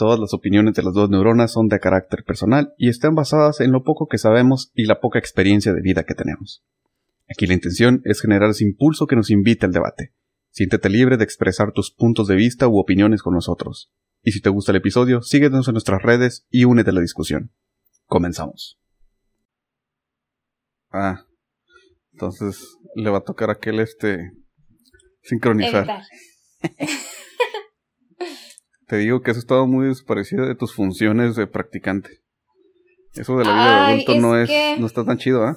Todas las opiniones de las dos neuronas son de carácter personal y están basadas en lo poco que sabemos y la poca experiencia de vida que tenemos. Aquí la intención es generar ese impulso que nos invite al debate. Siéntete libre de expresar tus puntos de vista u opiniones con nosotros. Y si te gusta el episodio, síguenos en nuestras redes y únete a la discusión. Comenzamos. Ah, entonces le va a tocar a aquel este sincronizar. Te digo que eso estado muy desaparecido de tus funciones de practicante. Eso de la vida de adulto no es, no está tan chido, ¿ah?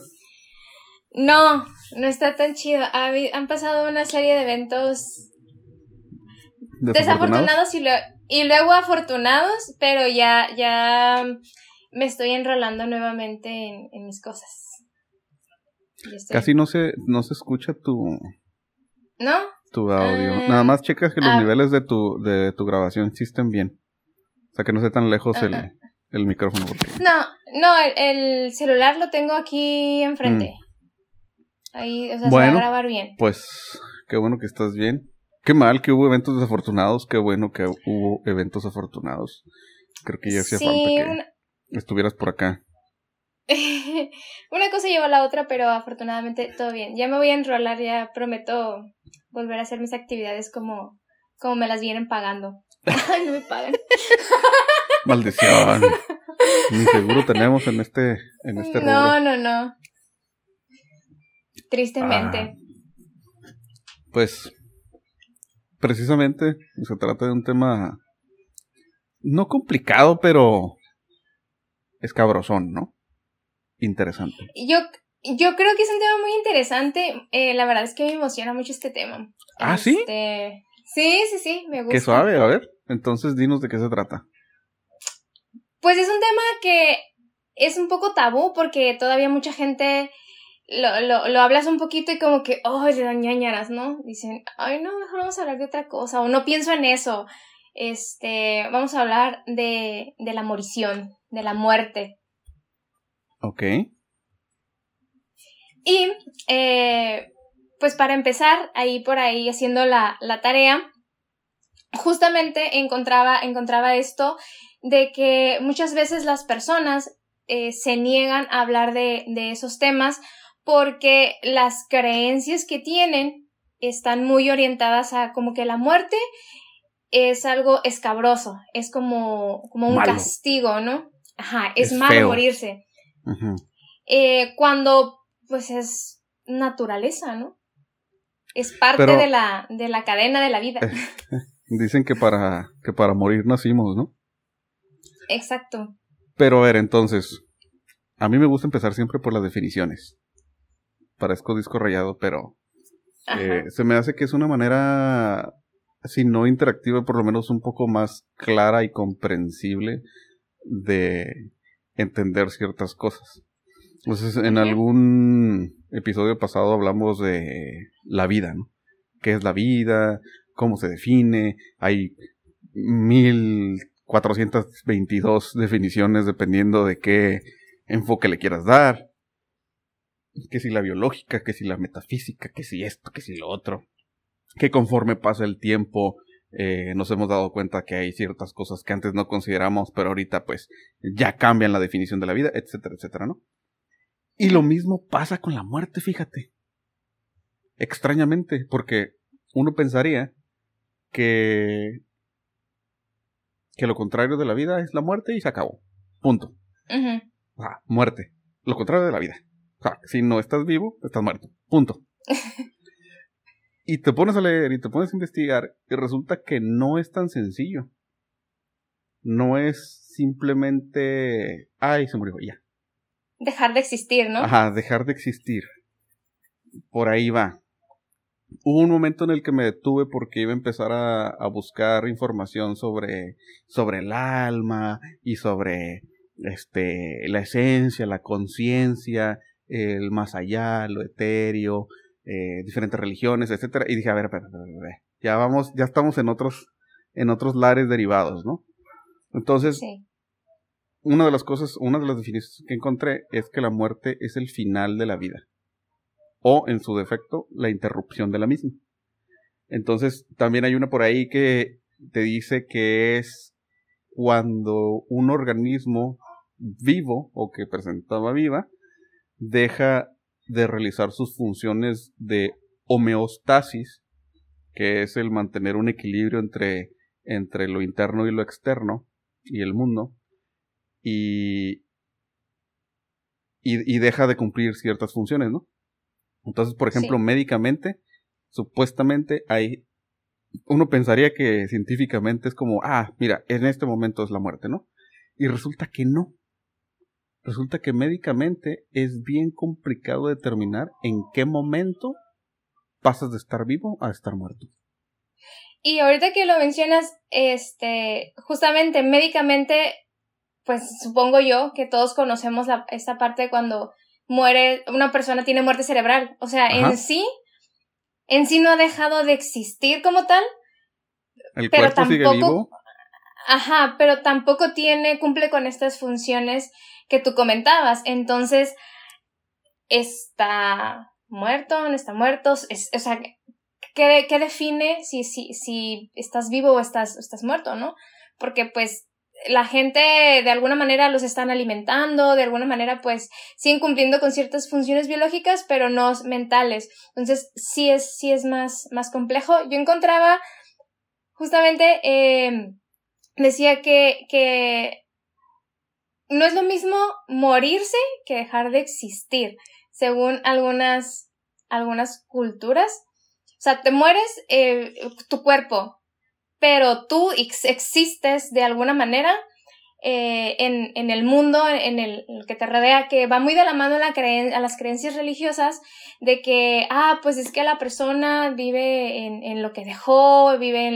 No, no está tan chido. han pasado una serie de eventos desafortunados y, y luego afortunados, pero ya, ya me estoy enrolando nuevamente en, mis cosas. Casi no se, no se escucha tu... ¿No? Tu audio. Ah. Nada más checas que los ah. niveles de tu, de tu grabación existen bien. O sea, que no esté tan lejos el, ah, el, micrófono. No, no, el, celular lo tengo aquí enfrente. Mm. Ahí, o sea, se va a grabar bien. Pues, qué bueno que estás bien. Qué mal que hubo eventos desafortunados, qué bueno que hubo eventos afortunados. Creo que ya hacía falta que estuvieras por acá. una cosa lleva a la otra, pero afortunadamente todo bien. Ya me voy a enrolar, ya prometo volver a hacer mis actividades como, como me las vienen pagando. Ay, no me pagan. Maldición. Ni seguro tenemos en este, en este No, no, no. Tristemente. Ah. pues, precisamente se trata de un tema no complicado, pero escabrosón, ¿no? Interesante. Yo, yo creo que es un tema muy interesante. Eh, la verdad es que me emociona mucho este tema. ¿Ah, sí? Este, sí, sí, sí, me gusta. Qué suave, a ver. Entonces dinos de qué se trata. Pues es un tema que es un poco tabú porque todavía mucha gente lo, lo, lo hablas un poquito y como que, oh, le dan ñañaras, ¿no? Dicen, ay, no, mejor vamos a hablar de otra cosa, o no pienso en eso. Este, vamos a hablar de, de la morición, de la muerte. Ok. Y eh, pues para empezar, ahí por ahí haciendo la, tarea, justamente encontraba, encontraba esto de que muchas veces las personas eh, se niegan a hablar de, de esos temas porque las creencias que tienen están muy orientadas a como que la muerte es algo escabroso, es como, como un castigo, ¿no? Ajá, es, malo morirse. eh, cuando pues es naturaleza, ¿no? Es parte de, la, de la cadena de la vida. dicen que para, que para morir nacimos, ¿no? Exacto. Pero a ver, entonces, a mí me gusta empezar siempre por las definiciones. Parezco disco rayado, pero eh, se me hace que es una manera, si no interactiva, por lo menos un poco más clara y comprensible de entender ciertas cosas. Entonces, en algún episodio pasado hablamos de la vida, ¿no? ¿Qué es la vida? ¿Cómo se define? Hay 1422 definiciones dependiendo de qué enfoque le quieras dar. Que si la biológica, que si la metafísica, que si esto, que si lo otro. Que conforme pasa el tiempo, eh, nos hemos dado cuenta que hay ciertas cosas que antes no consideramos, pero ahorita pues ya cambian la definición de la vida, etcétera, etcétera, ¿no? Y lo mismo pasa con la muerte, fíjate. Extrañamente, porque uno pensaría que que lo contrario de la vida es la muerte y se acabó. Punto. ah, muerte. Lo contrario de la vida. O sea, si no estás vivo, estás muerto. Punto. y te pones a leer y te pones a investigar y resulta que no es tan sencillo. No es simplemente, ay, se murió, ya. Dejar de existir, ¿no? Ajá, dejar de existir. Por ahí va. Hubo un momento en el que me detuve porque iba a empezar a, buscar información sobre, sobre el alma y sobre este, la esencia, la conciencia, el más allá, lo etéreo, eh, diferentes religiones, etcétera, y dije, a ver, a ver, a ver, ya vamos, ya estamos en otros, en otros lares derivados, ¿no? Entonces, una de las cosas, una de las definiciones que encontré es que la muerte es el final de la vida. O, en su defecto, la interrupción de la misma. Entonces, también hay una por ahí que te dice que es cuando un organismo vivo o que presentaba viva deja de realizar sus funciones de homeostasis, que es el mantener un equilibrio entre, entre lo interno y lo externo y el mundo, y, y, deja de cumplir ciertas funciones, ¿no? Entonces, por ejemplo, médicamente, supuestamente hay, uno pensaría que científicamente es como, ah, mira, en este momento es la muerte, ¿no? Y resulta que no. Resulta que médicamente es bien complicado determinar en qué momento pasas de estar vivo a estar muerto. Y ahorita que lo mencionas, este, justamente médicamente pues supongo yo que todos conocemos la, esta parte cuando muere, una persona tiene muerte cerebral. O sea, en sí, en sí no ha dejado de existir como tal. El pero cuerpo tampoco, sigue vivo. Ajá, pero tampoco tiene, cumple con estas funciones que tú comentabas. Entonces, está muerto, no está muerto. Es, o sea, ¿qué, ¿qué, define si, si, si estás vivo o estás, estás muerto, no? Porque pues la gente de alguna manera los están alimentando, de alguna manera pues siguen cumpliendo con ciertas funciones biológicas, pero no mentales. Entonces sí es, sí es más, más complejo. Yo encontraba justamente, eh, decía que, que no es lo mismo morirse que dejar de existir, según algunas, algunas culturas. O sea, te mueres eh, tu cuerpo, pero tú existes de alguna manera eh, en, en, el mundo, en el, que te rodea, que va muy de la mano a, la a las creencias religiosas de que, ah, pues es que la persona vive en, en lo que dejó, vive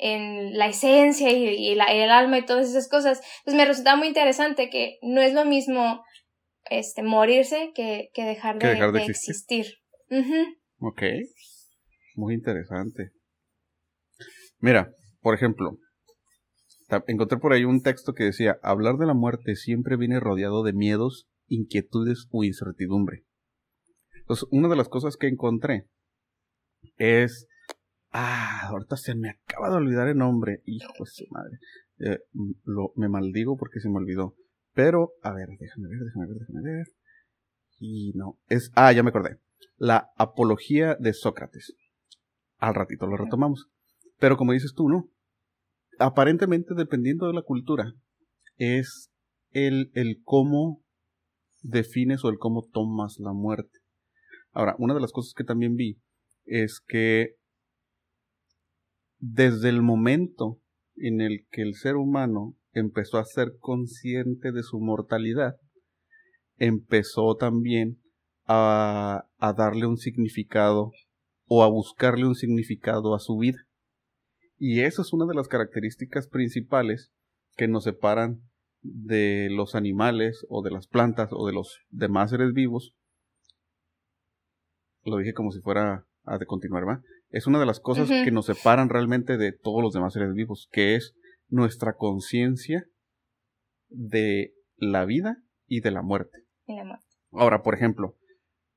en, la esencia y, la, el alma y todas esas cosas. Entonces me resulta muy interesante que no es lo mismo este, morirse que, que dejar de, de, existir. Ok, muy interesante. Mira, por ejemplo, encontré por ahí un texto que decía, hablar de la muerte siempre viene rodeado de miedos, inquietudes o incertidumbre. Entonces, una de las cosas que encontré es... Ah, ahorita se me acaba de olvidar el nombre. Hijo de su madre. Eh, lo, me maldigo porque se me olvidó. Pero, a ver, déjame ver, déjame ver, déjame ver. Y no, es... Ah, ya me acordé. La apología de Sócrates. Al ratito lo retomamos. Pero como dices tú, ¿no? Aparentemente, dependiendo de la cultura, es el, el cómo defines o el cómo tomas la muerte. Ahora, una de las cosas que también vi es que desde el momento en el que el ser humano empezó a ser consciente de su mortalidad, empezó también a, a darle un significado o a buscarle un significado a su vida. Y eso es una de las características principales que nos separan de los animales o de las plantas o de los demás seres vivos. Lo dije como si fuera a de continuar, ¿va? Es una de las cosas que nos separan realmente de todos los demás seres vivos, que es nuestra conciencia de la vida y de la muerte. Ahora, por ejemplo,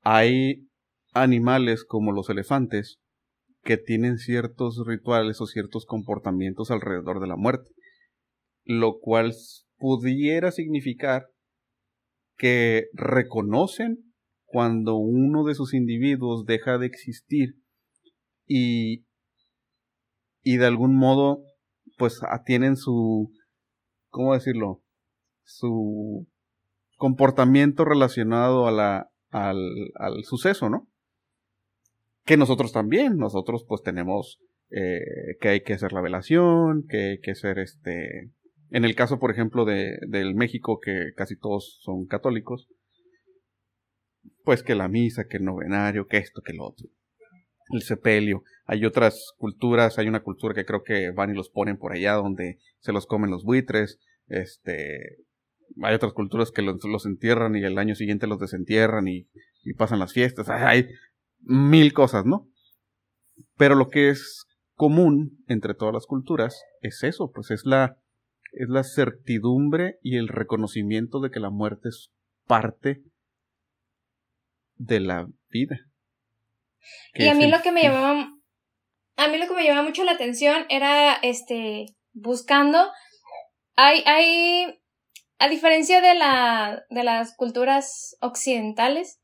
hay animales como los elefantes que tienen ciertos rituales o ciertos comportamientos alrededor de la muerte, lo cual pudiera significar que reconocen cuando uno de sus individuos deja de existir y, y de algún modo pues tienen su, ¿cómo decirlo? su comportamiento relacionado a la, al, al suceso, ¿no? Que nosotros también, nosotros pues tenemos eh, que hay que hacer la velación, que hay que hacer este, en el caso por ejemplo de, del México que casi todos son católicos, pues que la misa, que el novenario, que esto, que lo otro, el sepelio, hay otras culturas, hay una cultura que creo que van y los ponen por allá donde se los comen los buitres, este, hay otras culturas que los, los entierran y el año siguiente los desentierran y, y pasan las fiestas, hay, mil cosas, ¿no? Pero lo que es común entre todas las culturas es eso, pues es la, es la certidumbre y el reconocimiento de que la muerte es parte de la vida. Y a mí lo que me llamaba, a mí lo que me llamaba mucho la atención era, este, buscando Hay, hay, a diferencia de la, de las culturas occidentales,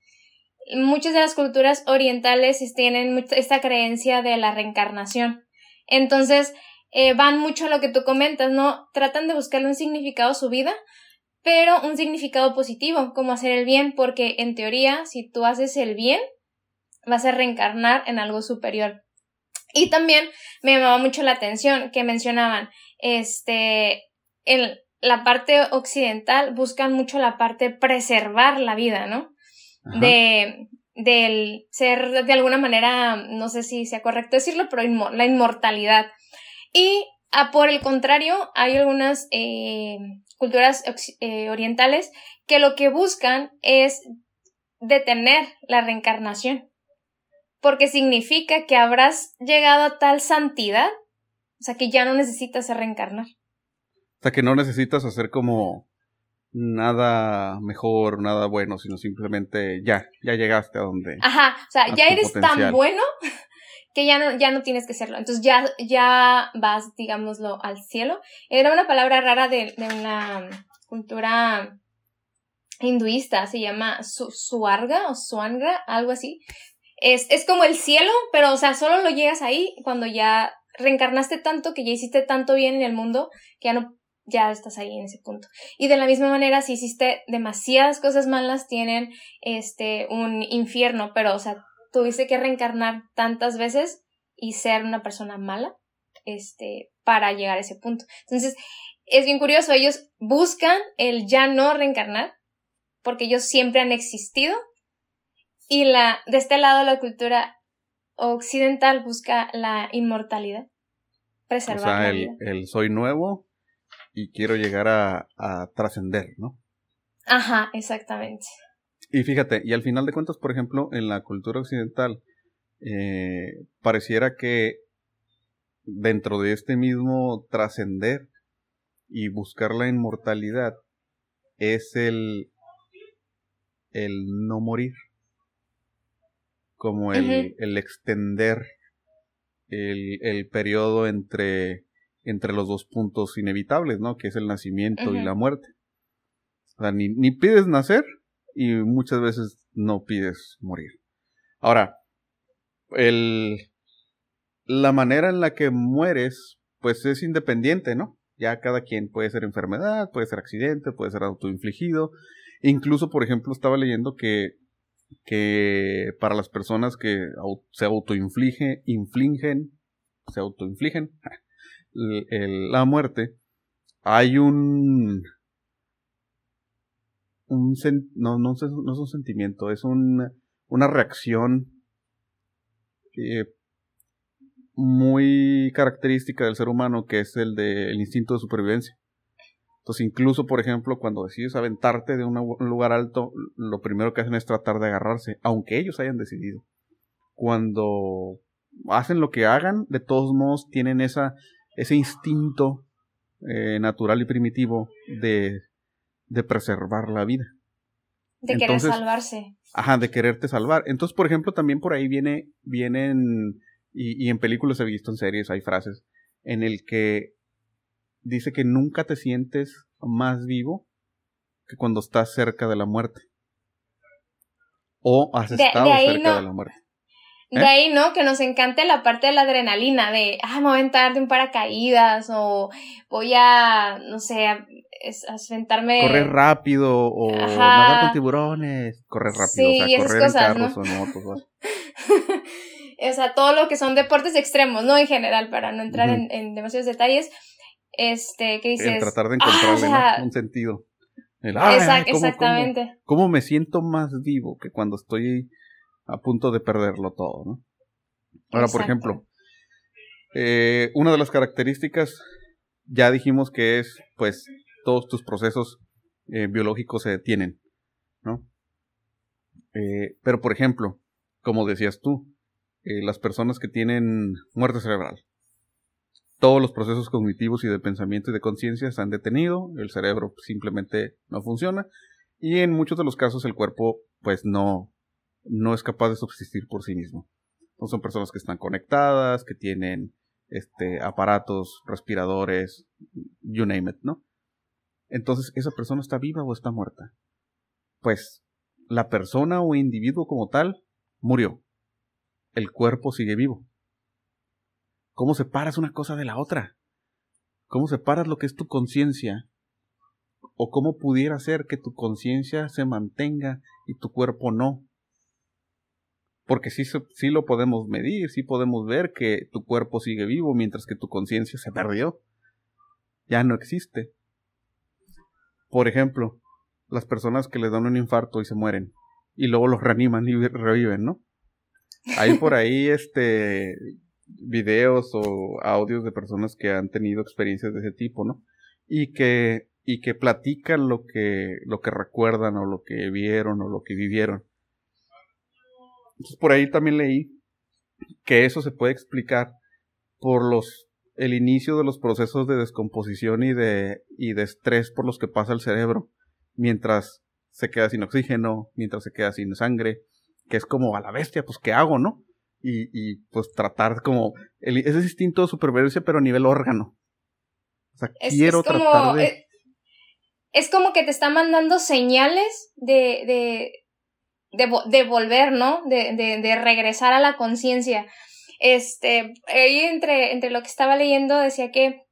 muchas de las culturas orientales tienen esta creencia de la reencarnación. Entonces, eh, van mucho a lo que tú comentas, ¿no? Tratan de buscarle un significado a su vida, pero un significado positivo, como hacer el bien, porque en teoría, si tú haces el bien, vas a reencarnar en algo superior. Y también me llamaba mucho la atención que mencionaban, este, en la parte occidental buscan mucho la parte preservar la vida, ¿no? De, del ser de alguna manera, no sé si sea correcto decirlo, pero la inmortalidad. Y ah, por el contrario, hay algunas eh, culturas eh, orientales que lo que buscan es detener la reencarnación. Porque significa que habrás llegado a tal santidad, o sea que ya no necesitas reencarnar. O sea que no necesitas hacer como nada mejor, nada bueno, sino simplemente ya, ya llegaste a donde. Ajá, o sea, ya eres tan bueno que ya no, ya no tienes que serlo. Entonces ya, ya vas, digámoslo, al cielo. Era una palabra rara de, de una cultura hinduista, se llama su, suarga o suangra, algo así. Es, es como el cielo, pero o sea, solo lo llegas ahí cuando ya reencarnaste tanto, que ya hiciste tanto bien en el mundo, que ya no ya estás ahí en ese punto. Y de la misma manera, si hiciste demasiadas cosas malas, tienen este un infierno, pero o sea, tuviste que reencarnar tantas veces y ser una persona mala, este, para llegar a ese punto. Entonces, es bien curioso, ellos buscan el ya no reencarnar, porque ellos siempre han existido, y la, de este lado la cultura occidental busca la inmortalidad, preservar o sea, el, soy nuevo y quiero llegar a, a trascender, ¿no? Ajá, exactamente. Y fíjate, y al final de cuentas, por ejemplo, en la cultura occidental, eh, pareciera que dentro de este mismo trascender y buscar la inmortalidad es el, el no morir, como el, el extender el, el periodo entre, entre los dos puntos inevitables, ¿no? Que es el nacimiento y la muerte. O sea, ni, ni pides nacer, y muchas veces no pides morir. Ahora, el, la manera en la que mueres, pues es independiente, ¿no? Ya cada quien puede ser enfermedad, puede ser accidente, puede ser autoinfligido. Incluso, por ejemplo, estaba leyendo que, que para las personas que se autoinflige, infligen, se autoinfligen la muerte, hay un, un no, no, es un sentimiento, es un, una reacción eh, muy característica del ser humano que es el del instinto de supervivencia. Entonces, incluso, por ejemplo, cuando decides aventarte de un lugar alto, lo primero que hacen es tratar de agarrarse, aunque ellos hayan decidido. Cuando hacen lo que hagan, de todos modos tienen esa, ese instinto eh, natural y primitivo de de preservar la vida. De querer salvarse. Ajá, de quererte salvar. Entonces, por ejemplo, también por ahí viene, vienen, y, y en películas he visto, en series, hay frases, en el que dice que nunca te sientes más vivo que cuando estás cerca de la muerte. O has estado cerca de la muerte. De ¿Eh? ahí, ¿no? Que nos encante la parte de la adrenalina, de, ah, me voy a entrar de un paracaídas, o voy a, no sé, a, sentarme. Correr rápido, o nadar con tiburones, correr rápido, o sea, correr en carros o motos. o sea, todo lo que son deportes extremos, ¿no? En general, para no entrar en, demasiados detalles. Este, ¿qué dices? El tratar de encontrarle ah, un sentido. exactamente. ¿cómo, me siento más vivo que cuando estoy a punto de perderlo todo, ¿no? Ahora, por ejemplo, eh, una de las características, ya dijimos que es, pues, todos tus procesos eh, biológicos se detienen, ¿no? Eh, pero, por ejemplo, como decías tú, las personas que tienen muerte cerebral, todos los procesos cognitivos y de pensamiento y de conciencia se han detenido, el cerebro simplemente no funciona y en muchos de los casos el cuerpo pues no, no es capaz de subsistir por sí mismo. son personas que están conectadas, que tienen este, aparatos, respiradores, you name it, ¿no? Entonces, ¿esa persona está viva o está muerta? Pues la persona o individuo como tal murió. El cuerpo sigue vivo. ¿Cómo separas una cosa de la otra? ¿Cómo separas lo que es tu conciencia? ¿O cómo pudiera ser que tu conciencia se mantenga y tu cuerpo no? Porque sí, sí lo podemos medir, sí podemos ver que tu cuerpo sigue vivo mientras que tu conciencia se perdió. Ya no existe. Por ejemplo, las personas que les dan un infarto y se mueren y luego los reaniman y reviven, ¿no? Hay por ahí este videos o audios de personas que han tenido experiencias de ese tipo, ¿no? Y que y que platican lo que lo que recuerdan o lo que vieron o lo que vivieron. Entonces por ahí también leí que eso se puede explicar por los el inicio de los procesos de descomposición y de y de estrés por los que pasa el cerebro mientras se queda sin oxígeno, mientras se queda sin sangre, que es como a la bestia, pues ¿qué hago, no? Y, y pues tratar como el, ese instinto de supervivencia pero a nivel órgano. O sea, quiero tratar de... Es como que te está mandando señales de, de, de, volver, ¿no? De, de, de regresar a la conciencia. Este, ahí entre, entre lo que estaba leyendo decía que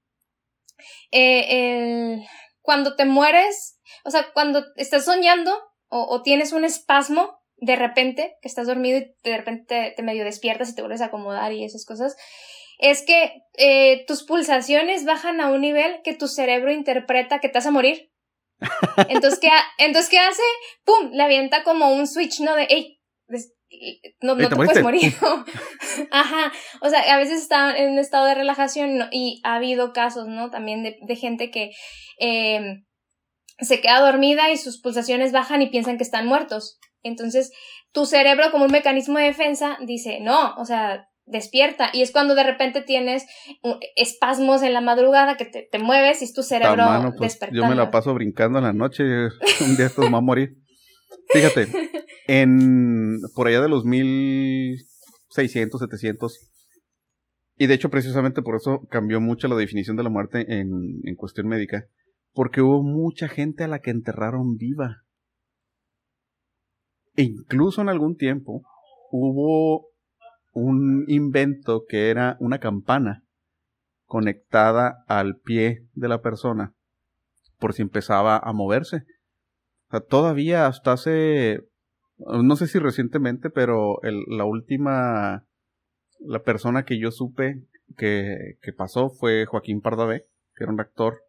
eh, el, cuando te mueres, o sea, cuando estás soñando o, tienes un espasmo de repente, que estás dormido y de repente te, medio despiertas y te vuelves a acomodar y esas cosas, es que eh, tus pulsaciones bajan a un nivel que tu cerebro interpreta que te a morir. Entonces, ¿qué, entonces, ¿qué hace? ¡Pum! Le avienta como un switch, ¿no? De, ¡ey! No, no te, puedes morir. Ajá. O sea, a veces está en un estado de relajación y ha habido casos, ¿no? También de, de gente que eh, se queda dormida y sus pulsaciones bajan y piensan que están muertos. Entonces, tu cerebro, como un mecanismo de defensa, dice, no, o sea, despierta. Y es cuando de repente tienes espasmos en la madrugada que te, te mueves y es tu cerebro pues, Yo me la paso brincando en la noche, un día esto va a morir. Fíjate, en por allá de los 1600, 700, y de hecho precisamente por eso cambió mucho la definición de la muerte en, en cuestión médica, porque hubo mucha gente a la que enterraron viva. E incluso en algún tiempo hubo un invento que era una campana conectada al pie de la persona por si empezaba a moverse. Todavía hasta hace, no sé si recientemente, pero la última, la persona que yo supe que, que pasó fue Joaquín Pardavé, que era un actor,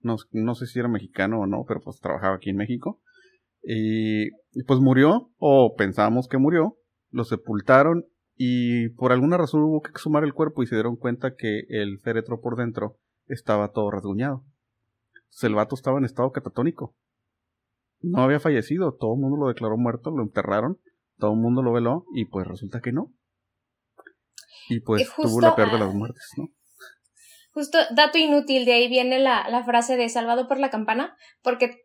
no, no sé si era mexicano o no, pero pues trabajaba aquí en México. Y, y pues murió, o pensábamos que murió, lo sepultaron y por alguna razón hubo que exhumar el cuerpo y se dieron cuenta que el féretro por dentro estaba todo rasguñado. el vato estaba en estado catatónico. No había fallecido, todo el mundo lo declaró muerto, lo enterraron, todo el mundo lo veló y pues resulta que no. Y pues tuvo la peor de las muertes, ¿no? Justo, dato inútil, de ahí viene la, la frase de salvado por la campana, porque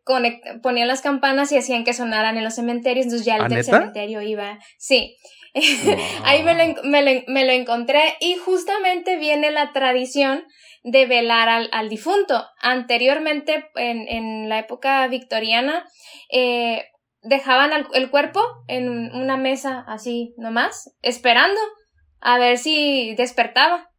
ponían las campanas y hacían que sonaran en los cementerios, entonces ya el del cementerio iba. Sí. ahí me lo, me, me lo, encontré y justamente viene la tradición de velar al, al difunto. Anteriormente, en, en, la época victoriana, eh, dejaban el cuerpo en una mesa así nomás, esperando a ver si despertaba.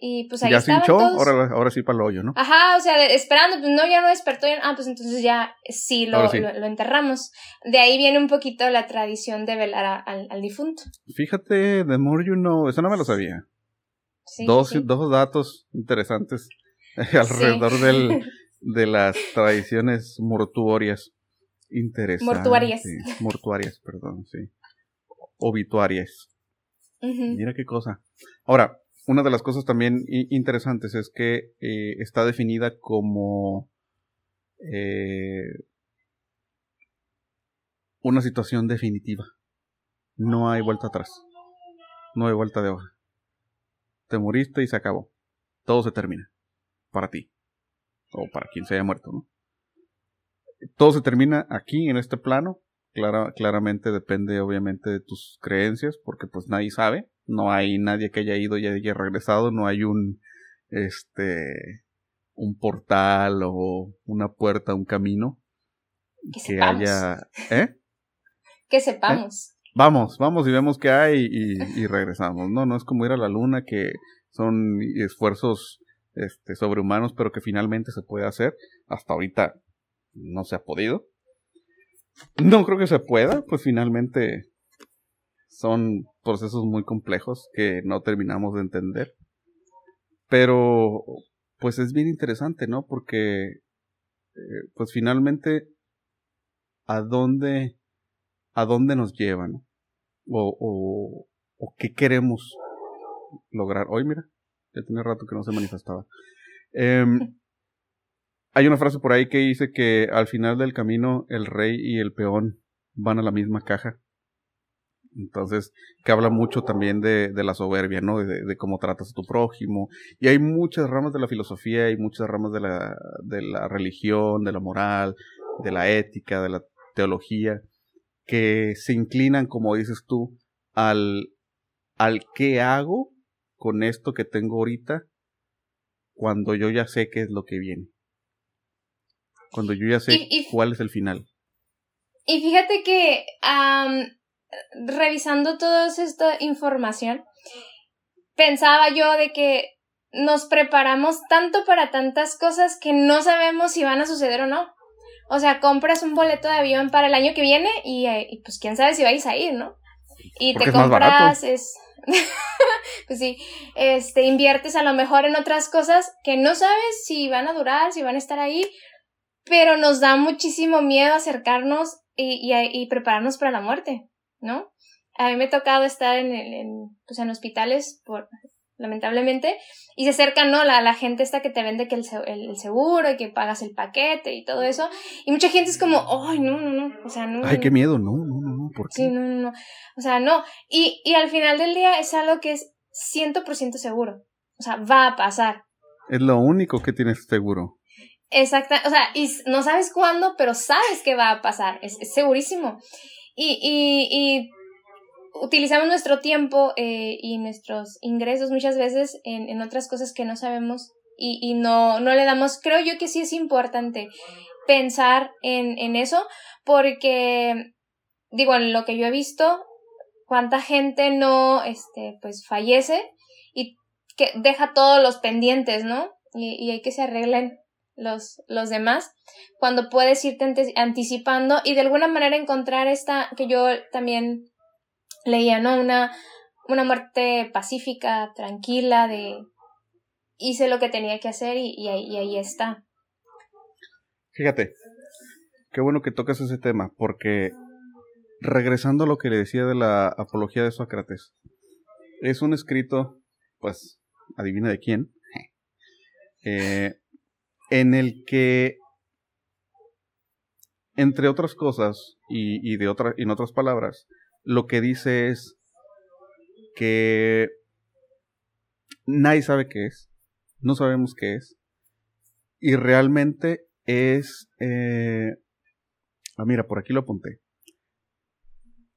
Y pues ahí ya se hinchó, ahora, ahora, sí para el hoyo, ¿no? Ajá, o sea, esperando, pues no, ya no despertó, ah, pues entonces ya sí lo, Lo, enterramos. De ahí viene un poquito la tradición de velar al, al, difunto. Fíjate, de more you know, eso no me lo sabía. dos, dos datos interesantes alrededor del, de las tradiciones mortuorias. Interesantes. Mortuarias. Mortuarias, perdón, sí. Obituarias. Mira qué cosa. Ahora, una de las cosas también interesantes es que eh, está definida como eh, una situación definitiva. No hay vuelta atrás. No hay vuelta de hoja. Te moriste y se acabó. Todo se termina. Para ti. O para quien se haya muerto, ¿no? Todo se termina aquí, en este plano. claramente depende, obviamente, de tus creencias, porque pues nadie sabe no hay nadie que haya ido y haya regresado, no hay un este un portal o una puerta, un camino. Que, haya... ¿Eh? Que sepamos. ¿Eh? Vamos, vamos y vemos qué hay y, regresamos. No, no es como ir a la luna que son esfuerzos este, sobrehumanos, pero que finalmente se puede hacer. Hasta ahorita no se ha podido. No creo que se pueda, pues finalmente son procesos muy complejos que no terminamos de entender. Pero, pues es bien interesante, ¿no? Porque, eh, pues finalmente, ¿a dónde, a dónde nos llevan? O, o, o qué queremos lograr. Hoy, mira, ya tiene rato que no se manifestaba. Em, hay una frase por ahí que dice que al final del camino el rey y el peón van a la misma caja. Entonces, que habla mucho también de, de la soberbia, ¿no? De, cómo tratas a tu prójimo. Y hay muchas ramas de la filosofía y muchas ramas de la, de la religión, de la moral, de la ética, de la teología, que se inclinan, como dices tú, al, al qué hago con esto que tengo ahorita cuando yo ya sé qué es lo que viene. Cuando yo ya sé cuál es el final. Y fíjate que revisando toda esta información, pensaba yo de que nos preparamos tanto para tantas cosas que no sabemos si van a suceder o no. O sea, compras un boleto de avión para el año que viene y, eh, pues quién sabe si vais a ir, ¿no? Y te compras es pues sí, este inviertes a lo mejor en otras cosas que no sabes si van a durar, si van a estar ahí, pero nos da muchísimo miedo acercarnos y, y prepararnos para la muerte. ¿No? A mí me ha tocado estar en, en, pues en hospitales, por, lamentablemente, y se acercan, ¿no? La, la gente esta que te vende que el, el, seguro y que pagas el paquete y todo eso. Y mucha gente es como, ay, no, no, no, o sea, no. Ay, qué miedo, no, no, no, no, ¿por qué? Sí, no, no, no. O sea, no. Y, y al final del día es algo que es 100% seguro. O sea, va a pasar. Es lo único que tienes seguro. Exacta, o sea, y no sabes cuándo, pero sabes que va a pasar, es, es segurísimo. Y, y, y utilizamos nuestro tiempo eh, y nuestros ingresos muchas veces en, en otras cosas que no sabemos y, y, no, no le damos, creo yo que sí es importante pensar en, en eso porque, digo, en lo que yo he visto, cuánta gente no, este, pues fallece y que deja todos los pendientes, ¿no? Y, y hay que se arreglen los, los demás, cuando puedes irte anticipando y de alguna manera encontrar esta, que yo también leía, ¿no? Una, una muerte pacífica, tranquila, de hice lo que tenía que hacer y, ahí, y ahí está. Fíjate, qué bueno que tocas ese tema, porque regresando a lo que le decía de la apología de Sócrates, es un escrito, pues, adivina de quién, eh, en el que, entre otras cosas, y, de otra, en otras palabras, lo que dice es que nadie sabe qué es, no sabemos qué es, y realmente es... Eh, ah, mira, por aquí lo apunté.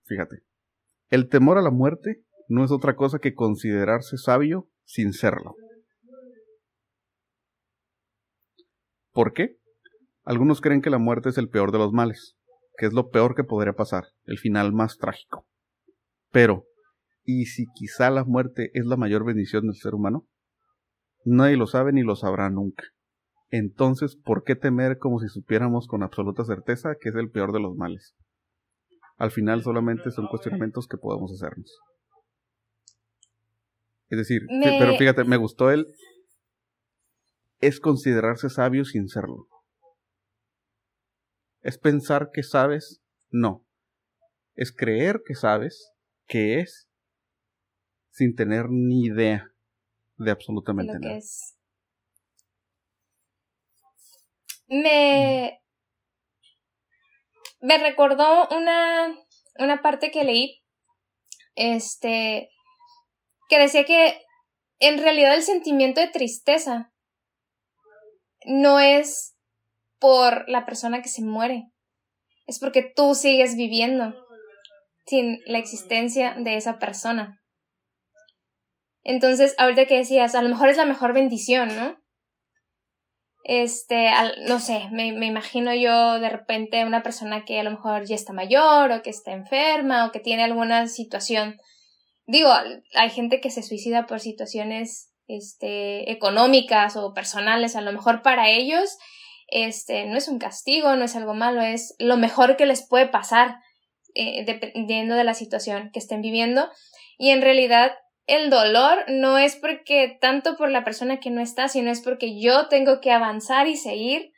Fíjate. El temor a la muerte no es otra cosa que considerarse sabio sin serlo. ¿Por qué? Algunos creen que la muerte es el peor de los males, que es lo peor que podría pasar, el final más trágico. Pero, ¿y si quizá la muerte es la mayor bendición del ser humano? Nadie lo sabe ni lo sabrá nunca. Entonces, ¿por qué temer como si supiéramos con absoluta certeza que es el peor de los males? Al final solamente son cuestionamientos que podemos hacernos. Es decir, pero fíjate, me gustó el es considerarse sabio sin serlo. Es pensar que sabes, no. Es creer que sabes qué es sin tener ni idea de absolutamente nada. Es. Me, me recordó una, una parte que leí, este, que decía que en realidad el sentimiento de tristeza no es por la persona que se muere, es porque tú sigues viviendo sin la existencia de esa persona. Entonces, ahorita que decías, a lo mejor es la mejor bendición, ¿no? este, no sé, me, me, imagino yo de repente una persona que a lo mejor ya está mayor o que está enferma o que tiene alguna situación. Digo, hay gente que se suicida por situaciones este, económicas o personales, a lo mejor para ellos este, no es un castigo, no es algo malo, es lo mejor que les puede pasar eh, dependiendo de la situación que estén viviendo. Y en realidad el dolor no es porque tanto por la persona que no está, sino es porque yo tengo que avanzar y seguir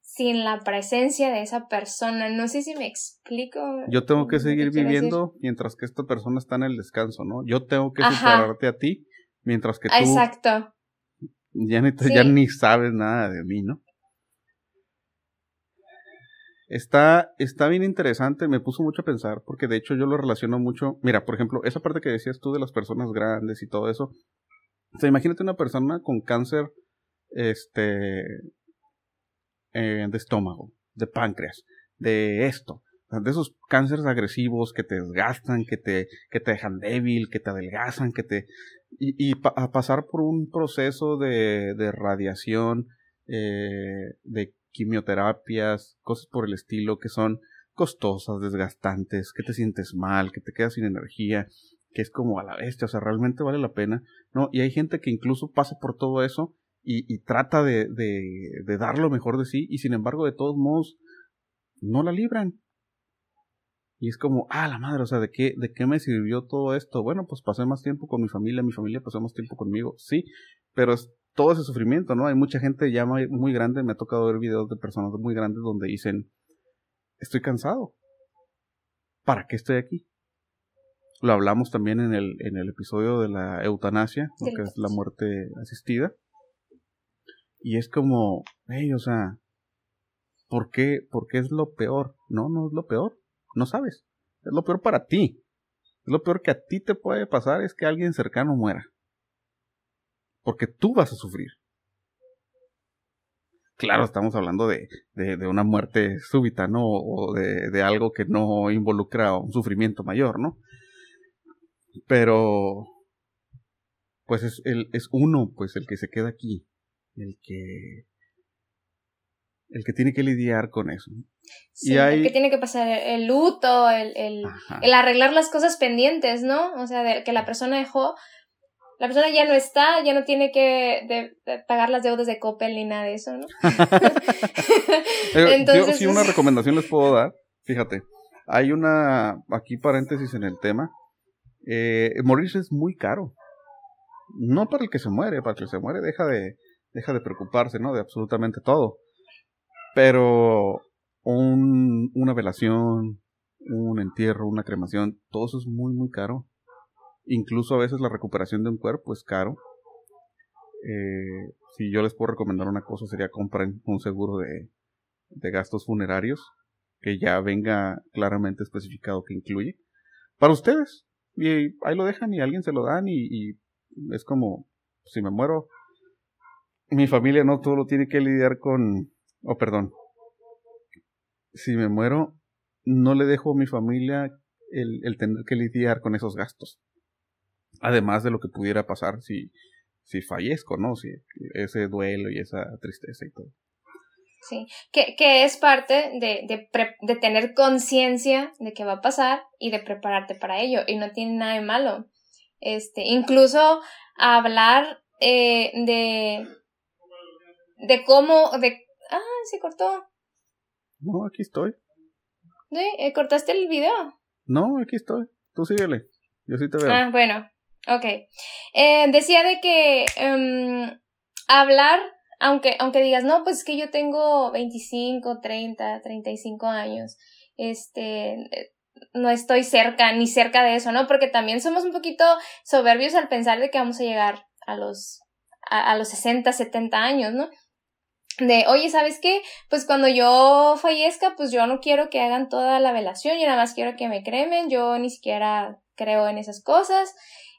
sin la presencia de esa persona. No sé si me explico. Yo tengo que seguir viviendo mientras que esta persona está en el descanso, ¿no? Yo tengo que superarte a ti mientras que tú. Exacto. Ya ni, ya ni sabes nada de mí, ¿no? Está, está bien interesante, me puso mucho a pensar, porque de hecho yo lo relaciono mucho. Mira, por ejemplo, esa parte que decías tú de las personas grandes y todo eso. O sea, imagínate una persona con cáncer este, eh, de estómago, de páncreas, de esto, de esos cánceres agresivos que te desgastan, que te, que te dejan débil, que te adelgazan, que te... Y, y a pasar por un proceso de, de radiación, eh, de quimioterapias, cosas por el estilo que son costosas, desgastantes, que te sientes mal, que te quedas sin energía, que es como a la bestia, o sea, realmente vale la pena, ¿no? Y hay gente que incluso pasa por todo eso y, trata de, de, dar lo mejor de sí y sin embargo de todos modos no la libran. Y es como, ah, la madre, o sea, ¿de qué, ¿de qué me sirvió todo esto? Bueno, pues pasé más tiempo con mi familia, mi familia pasó más tiempo conmigo, sí, pero todo ese sufrimiento, ¿no? Hay mucha gente ya muy, grande, me ha tocado ver videos de personas muy grandes donde dicen, estoy cansado. ¿Para qué estoy aquí? Lo hablamos también en el, en el episodio de la eutanasia, que es la muerte asistida. Y es como, hey, o sea, ¿por qué, ¿por qué es lo peor? No, no es lo peor. No sabes. Es lo peor para ti. Es lo peor que a ti te puede pasar es que alguien cercano muera porque tú vas a sufrir. Claro, estamos hablando de, de, una muerte súbita, ¿no? O de, de, algo que no involucra un sufrimiento mayor, ¿no? Pero, pues es, el, es uno, pues el que se queda aquí, el que, el que tiene que lidiar con eso. Sí, el que tiene que pasar el, luto, el, el, el, arreglar las cosas pendientes, ¿no? O sea, de, que la persona dejó, la persona ya no está, ya no tiene que pagar las deudas de Coppel ni nada de eso, ¿no? Entonces, yo sí una recomendación les puedo dar, fíjate, hay una, aquí paréntesis en el tema, eh, morirse es muy caro. No para el que se muere, para el que se muere deja de, deja de preocuparse, ¿no? De absolutamente todo. Pero un, una velación, un entierro, una cremación, todo eso es muy, muy caro. Incluso a veces la recuperación de un cuerpo es caro. Eh, si yo les puedo recomendar una cosa sería compren un seguro de, de gastos funerarios que ya venga claramente especificado que incluye. Para ustedes. Y ahí lo dejan y alguien se lo dan y, y es como, si me muero, mi familia no todo lo tiene que lidiar con, oh perdón, si me muero, no le dejo a mi familia el, el tener que lidiar con esos gastos. Además de lo que pudiera pasar si, si fallezco, ¿no? Si ese duelo y esa tristeza y todo. Sí, que, que es parte de, de, de tener conciencia de qué va a pasar y de prepararte para ello. Y no tiene nada de malo. Este, incluso hablar eh, de, de cómo, se cortó. No, aquí estoy. ¿Sí? Eh, ¿Cortaste el video? No, aquí estoy. Tú síguele. Yo sí te veo. Ah, bueno. Ok. Eh, decía de que em, hablar, aunque, aunque digas, no, pues es que yo tengo 25, 30, 35 años, este, no estoy cerca, ni cerca de eso, ¿no? Porque también somos un poquito soberbios al pensar de que vamos a llegar a los, a, a los 60, 70 años, ¿no? De, oye, ¿sabes qué? Pues cuando yo fallezca, pues yo no quiero que hagan toda la velación, yo nada más quiero que me cremen, yo ni siquiera creo en esas cosas,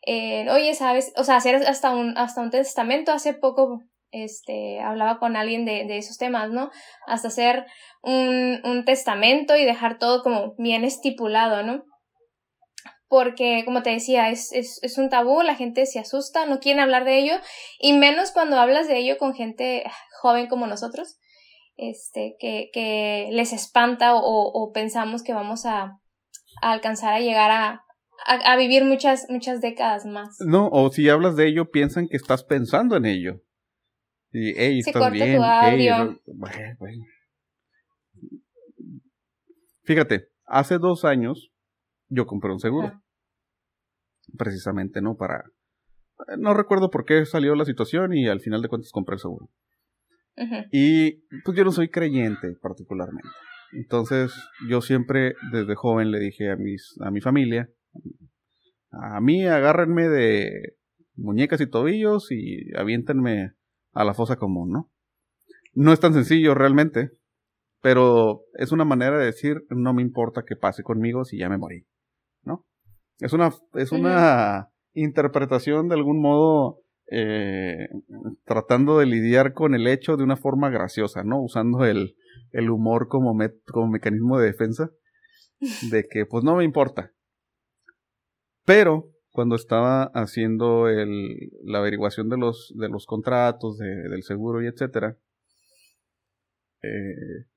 eh, oye, ¿sabes? O sea, hacer hasta un, hasta un testamento. Hace poco este, hablaba con alguien de, de esos temas, ¿no? Hasta hacer un, un testamento y dejar todo como bien estipulado, ¿no? Porque, como te decía, es, es, es, un tabú, la gente se asusta, no quieren hablar de ello, y menos cuando hablas de ello con gente joven como nosotros, este, que, que les espanta o, o pensamos que vamos a, a alcanzar a llegar a, a, vivir muchas, muchas décadas más. No, o si hablas de ello, piensan que estás pensando en ello. Y, hey, Se estás bien. Tu audio. Fíjate, hace dos años yo compré un seguro. Precisamente, ¿no? Para... No recuerdo por qué salió la situación y al final de cuentas compré el seguro. Y pues yo no soy creyente particularmente. Entonces yo siempre desde joven le dije a, mis, a mi familia, a mí agárrenme de muñecas y tobillos y aviéntenme a la fosa común, ¿no? No es tan sencillo realmente, pero es una manera de decir no me importa que pase conmigo si ya me morí. Es una, es una interpretación de algún modo eh, tratando de lidiar con el hecho de una forma graciosa, ¿no? Usando el, el humor como, como mecanismo de defensa, de que pues no me importa. Pero cuando estaba haciendo el, la averiguación de los, de los contratos, del seguro y etcétera, eh,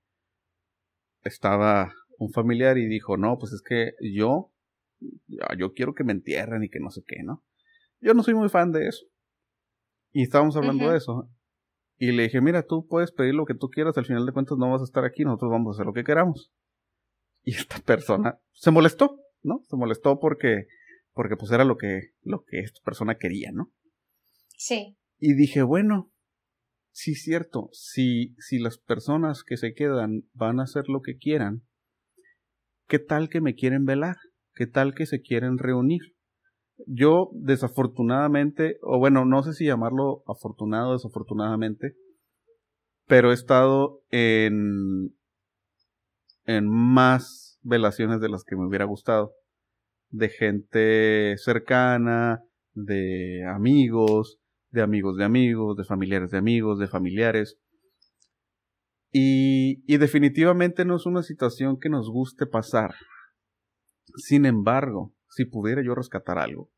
estaba un familiar y dijo, no, pues es que yo, yo quiero que me entierren y que no sé qué, ¿no? Yo no soy muy fan de eso. Y estábamos hablando de eso. Y le dije, mira, tú puedes pedir lo que tú quieras, al final de cuentas no vas a estar aquí, nosotros vamos a hacer lo que queramos. Y esta persona se molestó, ¿no? Se molestó porque, porque pues era lo que, lo que esta persona quería, ¿no? Sí. Y dije, bueno, sí es cierto, si, si las personas que se quedan van a hacer lo que quieran, ¿qué tal que me quieren velar? ¿Qué tal que se quieren reunir? Yo, desafortunadamente, o bueno, no sé si llamarlo afortunado o desafortunadamente, pero he estado en, en más velaciones de las que me hubiera gustado. De gente cercana, de amigos, de amigos de amigos, de familiares de amigos, de familiares. Y, y definitivamente no es una situación que nos guste pasar. Sin embargo, si pudiera yo rescatar algo,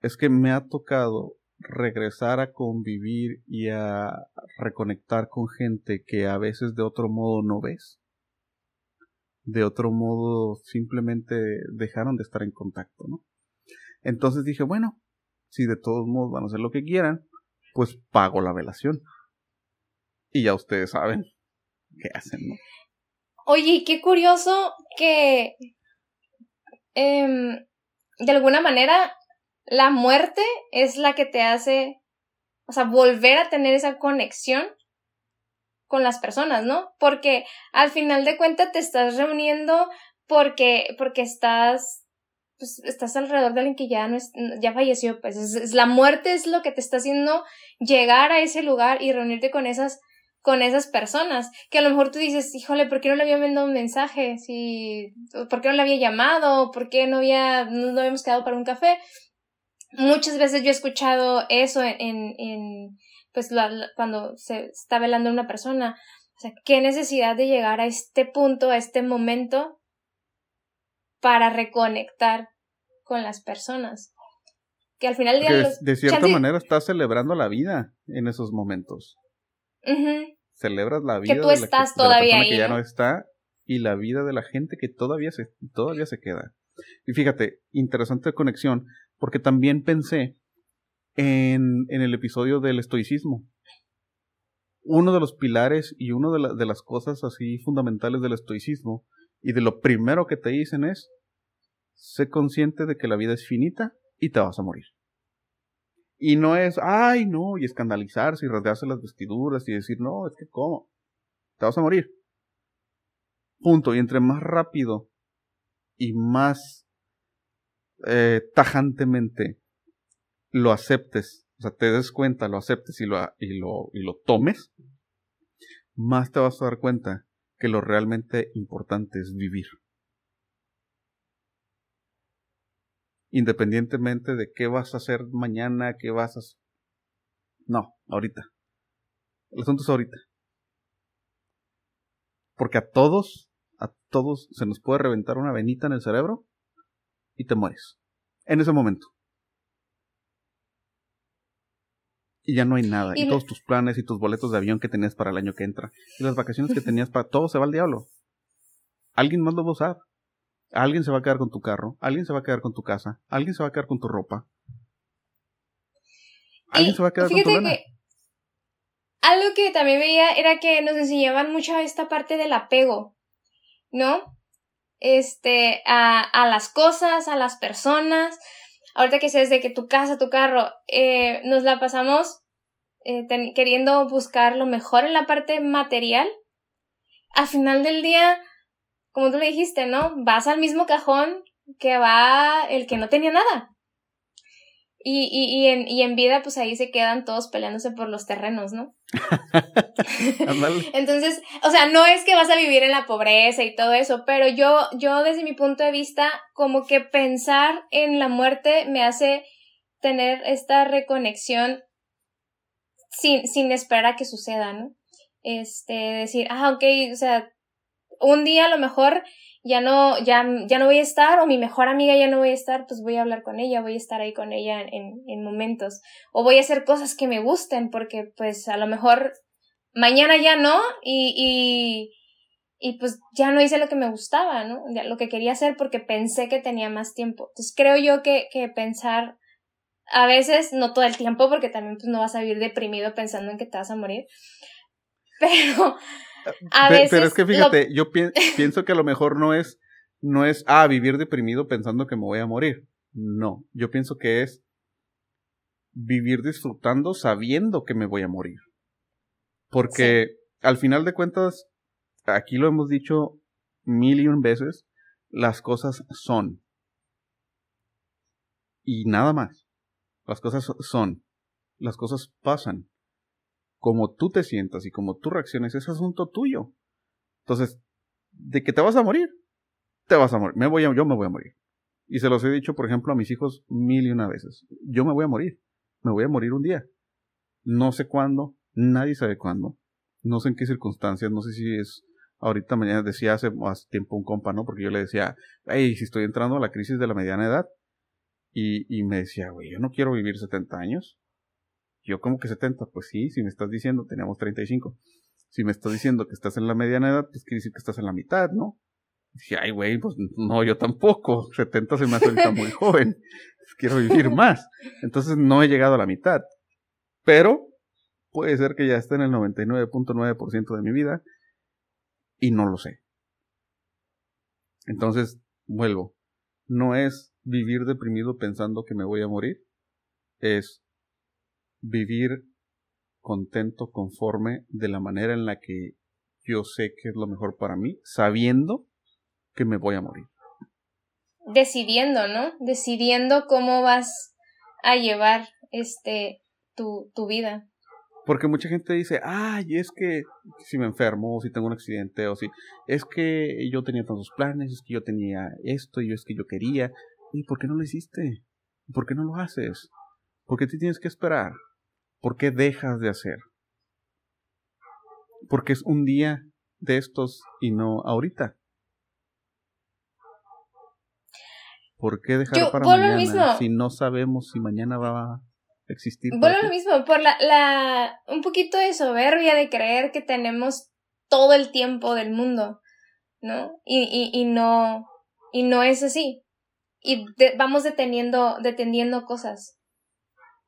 es que me ha tocado regresar a convivir y a reconectar con gente que a veces de otro modo no ves. De otro modo simplemente dejaron de estar en contacto, ¿no? Entonces dije, bueno, si de todos modos van a hacer lo que quieran, pues pago la velación. Y ya ustedes saben qué hacen, ¿no? Oye, qué curioso que em, de alguna manera, la muerte es la que te hace, o sea, volver a tener esa conexión con las personas, ¿no? Porque al final de cuentas te estás reuniendo porque, porque estás, pues, estás alrededor de alguien que ya no es, ya falleció, pues es, la muerte es lo que te está haciendo llegar a ese lugar y reunirte con esas con esas personas, que a lo mejor tú dices, híjole, ¿por qué no le había mandado un mensaje? Si, ¿Por qué no le había llamado? ¿Por qué no, había, no habíamos quedado para un café? Muchas veces yo he escuchado eso en, en pues cuando se está velando una persona. O sea, qué necesidad de llegar a este punto, a este momento, para reconectar con las personas. Que al final del día... De, cierta manera estás celebrando la vida en esos momentos celebras la vida que tú estás todavía que ya no está y la vida de la gente que todavía se, todavía se queda. Y fíjate, interesante conexión, porque también pensé en, en el episodio del estoicismo. Uno de los pilares y una de, de las cosas así fundamentales del estoicismo y de lo primero que te dicen es, sé consciente de que la vida es finita y te vas a morir. Y no es, ay, no, y escandalizarse y rasgarse las vestiduras y decir, no, es que cómo, te vas a morir. Punto. Y entre más rápido y más eh, tajantemente lo aceptes, o sea, te des cuenta, lo aceptes y lo, y lo, y lo tomes, más te vas a dar cuenta que lo realmente importante es vivir. Independientemente de qué vas a hacer mañana, qué vas a... No, ahorita. El asunto es ahorita. Porque a todos, a todos se nos puede reventar una venita en el cerebro y te mueres. En ese momento. Y ya no hay nada. Y, todos tus planes y tus boletos de avión que tenías para el año que entra. Y las vacaciones que tenías para... Todo se va al diablo. Alguien más lo va a usar. Alguien se va a quedar con tu carro. Alguien se va a quedar con tu casa. Alguien se va a quedar con tu ropa. Alguien se va a quedar con tu lana. algo que también veía era que nos enseñaban mucho esta parte del apego. ¿No? Este, a, a las cosas, a las personas ahorita que sé de que tu casa, tu carro, eh, nos la pasamos eh, queriendo buscar lo mejor en la parte material, al final del día, como tú le dijiste, ¿no? Vas al mismo cajón que va el que no tenía nada. Y, y, y, en, y en vida, pues ahí se quedan todos peleándose por los terrenos, ¿no? Entonces, o sea, no es que vas a vivir en la pobreza y todo eso, pero yo, yo desde mi punto de vista, como que pensar en la muerte me hace tener esta reconexión sin, sin esperar a que suceda, ¿no? Este, decir, ah, ok, o sea, un día a lo mejor ya no, ya, ya no voy a estar, o mi mejor amiga ya no voy a estar, pues voy a hablar con ella, voy a estar ahí con ella en, en momentos. O voy a hacer cosas que me gusten, porque pues a lo mejor mañana ya no, y, y, y pues ya no hice lo que me gustaba, ¿no? Lo que quería hacer porque pensé que tenía más tiempo. Entonces creo yo que, que pensar a veces, no todo el tiempo, porque también pues no vas a vivir deprimido pensando en que te vas a morir, pero pero es que fíjate, yo pienso que a lo mejor no es, no es, ah, vivir deprimido pensando que me voy a morir. No, yo pienso que es vivir disfrutando sabiendo que me voy a morir. Porque al final de cuentas, aquí lo hemos dicho mil y un veces, las cosas son. Y nada más. Las cosas son. Las cosas pasan como tú te sientas y como tú reacciones es asunto tuyo. Entonces, de que te vas a morir, te vas a morir. Me voy a, yo me voy a morir. Y se los he dicho, por ejemplo, a mis hijos mil y una veces. Yo me voy a morir. Me voy a morir un día. No sé cuándo, nadie sabe cuándo. No sé en qué circunstancias, no sé si es ahorita mañana decía hace más tiempo un compa, ¿no? Porque yo le decía, hey, si estoy entrando a la crisis de la mediana edad. Y, y me decía, güey, yo no quiero vivir 70 años. Yo como que 70, pues sí, si me estás diciendo, teníamos 35. Si me estás diciendo que estás en la mediana edad, pues quiere decir que estás en la mitad, ¿no? dije, ay, güey, pues no, yo tampoco. 70 se me hace ahorita muy joven. Quiero vivir más. Entonces no he llegado a la mitad. Pero puede ser que ya esté en el 99.9% de mi vida y no lo sé. Entonces, vuelvo. No es vivir deprimido pensando que me voy a morir. Es vivir contento, conforme de la manera en la que yo sé que es lo mejor para mí, sabiendo que me voy a morir. Decidiendo, ¿no? Decidiendo cómo vas a llevar este tu, tu vida. Porque mucha gente dice, ay, es que si me enfermo, o si tengo un accidente, o si es que yo tenía tantos planes, es que yo tenía esto, y es que yo quería. ¿Y por qué no lo hiciste? ¿Por qué no lo haces? ¿Por qué te tienes que esperar? ¿Por qué dejas de hacer? Porque es un día de estos y no ahorita. ¿Por qué dejar para mañana si no sabemos si mañana va a existir? Vuelvo lo mismo, por la, la, un poquito de soberbia de creer que tenemos todo el tiempo del mundo, ¿no? Y, y, y no, y no es así. Y vamos deteniendo, deteniendo cosas.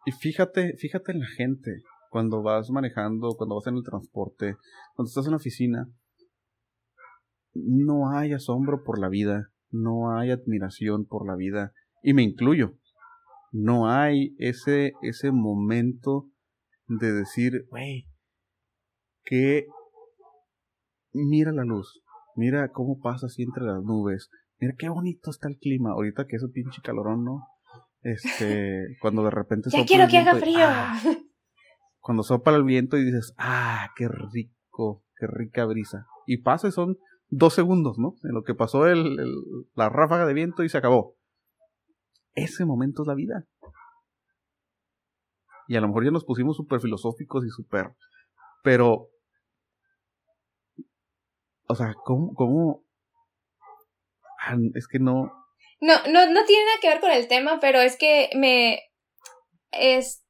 Y fíjate, fíjate en la gente, cuando vas manejando, cuando vas en el transporte, cuando estás en la oficina, no hay asombro por la vida, no hay admiración por la vida, y me incluyo. No hay ese, ese momento de decir, wey, que mira la luz, mira cómo pasa así entre las nubes, mira qué bonito está el clima, ahorita que es un pinche calorón, ¿no? Este, cuando de repente ya quiero que haga frío. Ah, cuando sopla el viento y dices, ah, qué rico, qué rica brisa. Y pasa son dos segundos, ¿no? En lo que pasó el, la ráfaga de viento y se acabó. Ese momento es la vida. Y a lo mejor ya nos pusimos súper filosóficos y súper... Pero... O sea, ¿cómo, ¿cómo...? Ah, es que no, No, no, no tiene nada que ver con el tema, pero es que me. Es.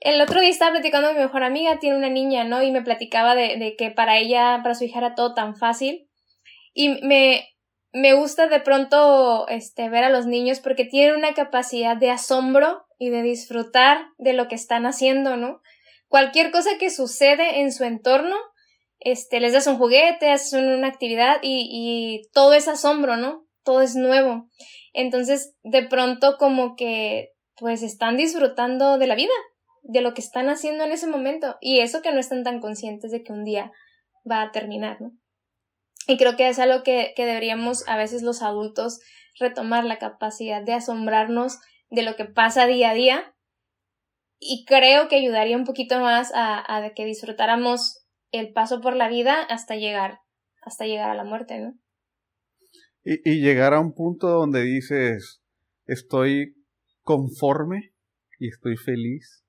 El otro día estaba platicando con mi mejor amiga, tiene una niña, ¿no? Y me platicaba de, de que para ella, para su hija era todo tan fácil. Y me, me gusta de pronto este, ver a los niños porque tienen una capacidad de asombro y de disfrutar de lo que están haciendo, ¿no? Cualquier cosa que sucede en su entorno, este, les das un juguete, haces una actividad y, y todo es asombro, ¿no? Todo es nuevo. Entonces, de pronto como que, pues, están disfrutando de la vida, de lo que están haciendo en ese momento. Y eso que no están tan conscientes de que un día va a terminar, ¿no? Y creo que es algo que, que deberíamos a veces los adultos retomar la capacidad de asombrarnos de lo que pasa día a día. Y creo que ayudaría un poquito más a, a que disfrutáramos el paso por la vida hasta llegar, hasta llegar a la muerte, ¿no? Y, llegar a un punto donde dices, estoy conforme y estoy feliz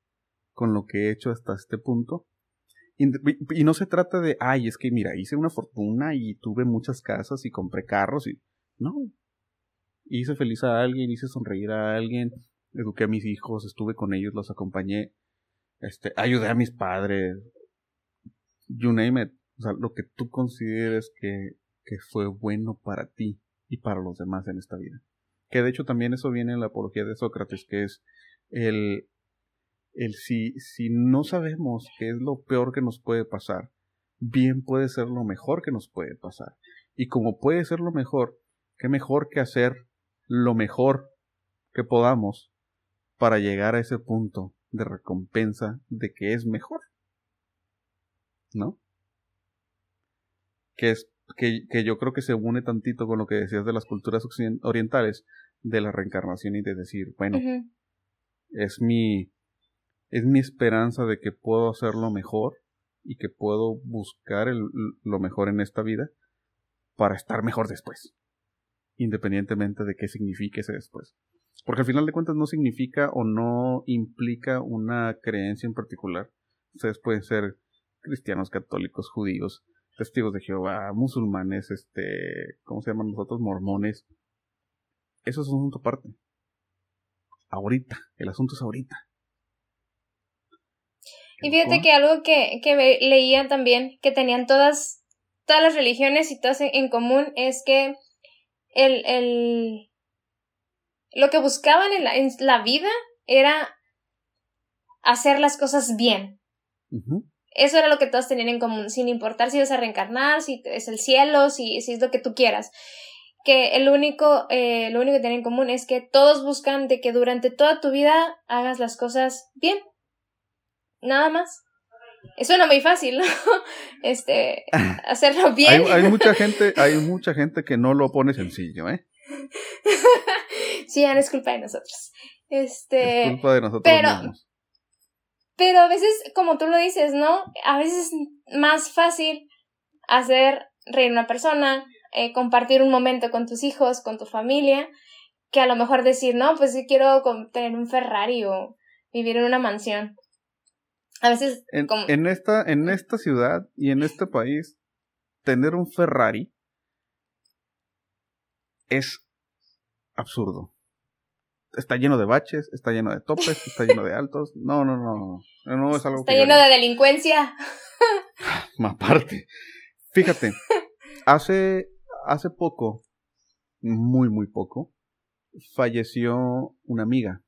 con lo que he hecho hasta este punto. Y, no se trata de, ay, es que mira, hice una fortuna y tuve muchas casas y compré carros y... No. Hice feliz a alguien, hice sonreír a alguien, eduqué a mis hijos, estuve con ellos, los acompañé, este, ayudé a mis padres. You name it. O sea, lo que tú consideres que, que fue bueno para ti y para los demás en esta vida. Que de hecho también eso viene en la apología de Sócrates, que es el el si, si no sabemos qué es lo peor que nos puede pasar, bien puede ser lo mejor que nos puede pasar. Y como puede ser lo mejor, qué mejor que hacer lo mejor que podamos para llegar a ese punto de recompensa de que es mejor. ¿No? Que es que, que, yo creo que se une tantito con lo que decías de las culturas orientales, de la reencarnación y de decir, bueno, es mi es mi esperanza de que puedo hacerlo mejor y que puedo buscar lo mejor en esta vida para estar mejor después, independientemente de qué signifique ese después. Porque al final de cuentas no significa o no implica una creencia en particular. Ustedes pueden ser cristianos, católicos, judíos, testigos de Jehová, musulmanes, este, ¿cómo se llaman nosotros? Mormones. Eso es un asunto aparte. Ahorita, el asunto es ahorita. Y fíjate que algo que, que leía también, que tenían todas, todas las religiones y todas en común, es que el, el, lo que buscaban en la, en la vida era hacer las cosas bien. Eso era lo que todos tenían en común, sin importar si vas a reencarnar, si es el cielo, si, si es lo que tú quieras. Que el único, eh, lo único que tienen en común es que todos buscan de que durante toda tu vida hagas las cosas bien. Nada más. Suena muy fácil, ¿no? Este, hacerlo bien. Hay, mucha gente, hay mucha gente que no lo pone sencillo, ¿eh? sí, ya no es culpa de nosotros. Este. Es culpa de nosotros pero, Pero a veces, como tú lo dices, ¿no? A veces es más fácil hacer reír a una persona, eh, compartir un momento con tus hijos, con tu familia, que a lo mejor decir, no, pues sí quiero tener un Ferrari o vivir en una mansión. A veces. En, esta, en esta ciudad y en este país, tener un Ferrari es absurdo. Está lleno de baches, está lleno de topes, está lleno de altos. No, no, no. No es algo Está lleno de delincuencia. Aparte. Fíjate, hace, hace poco, muy, muy poco, falleció una amiga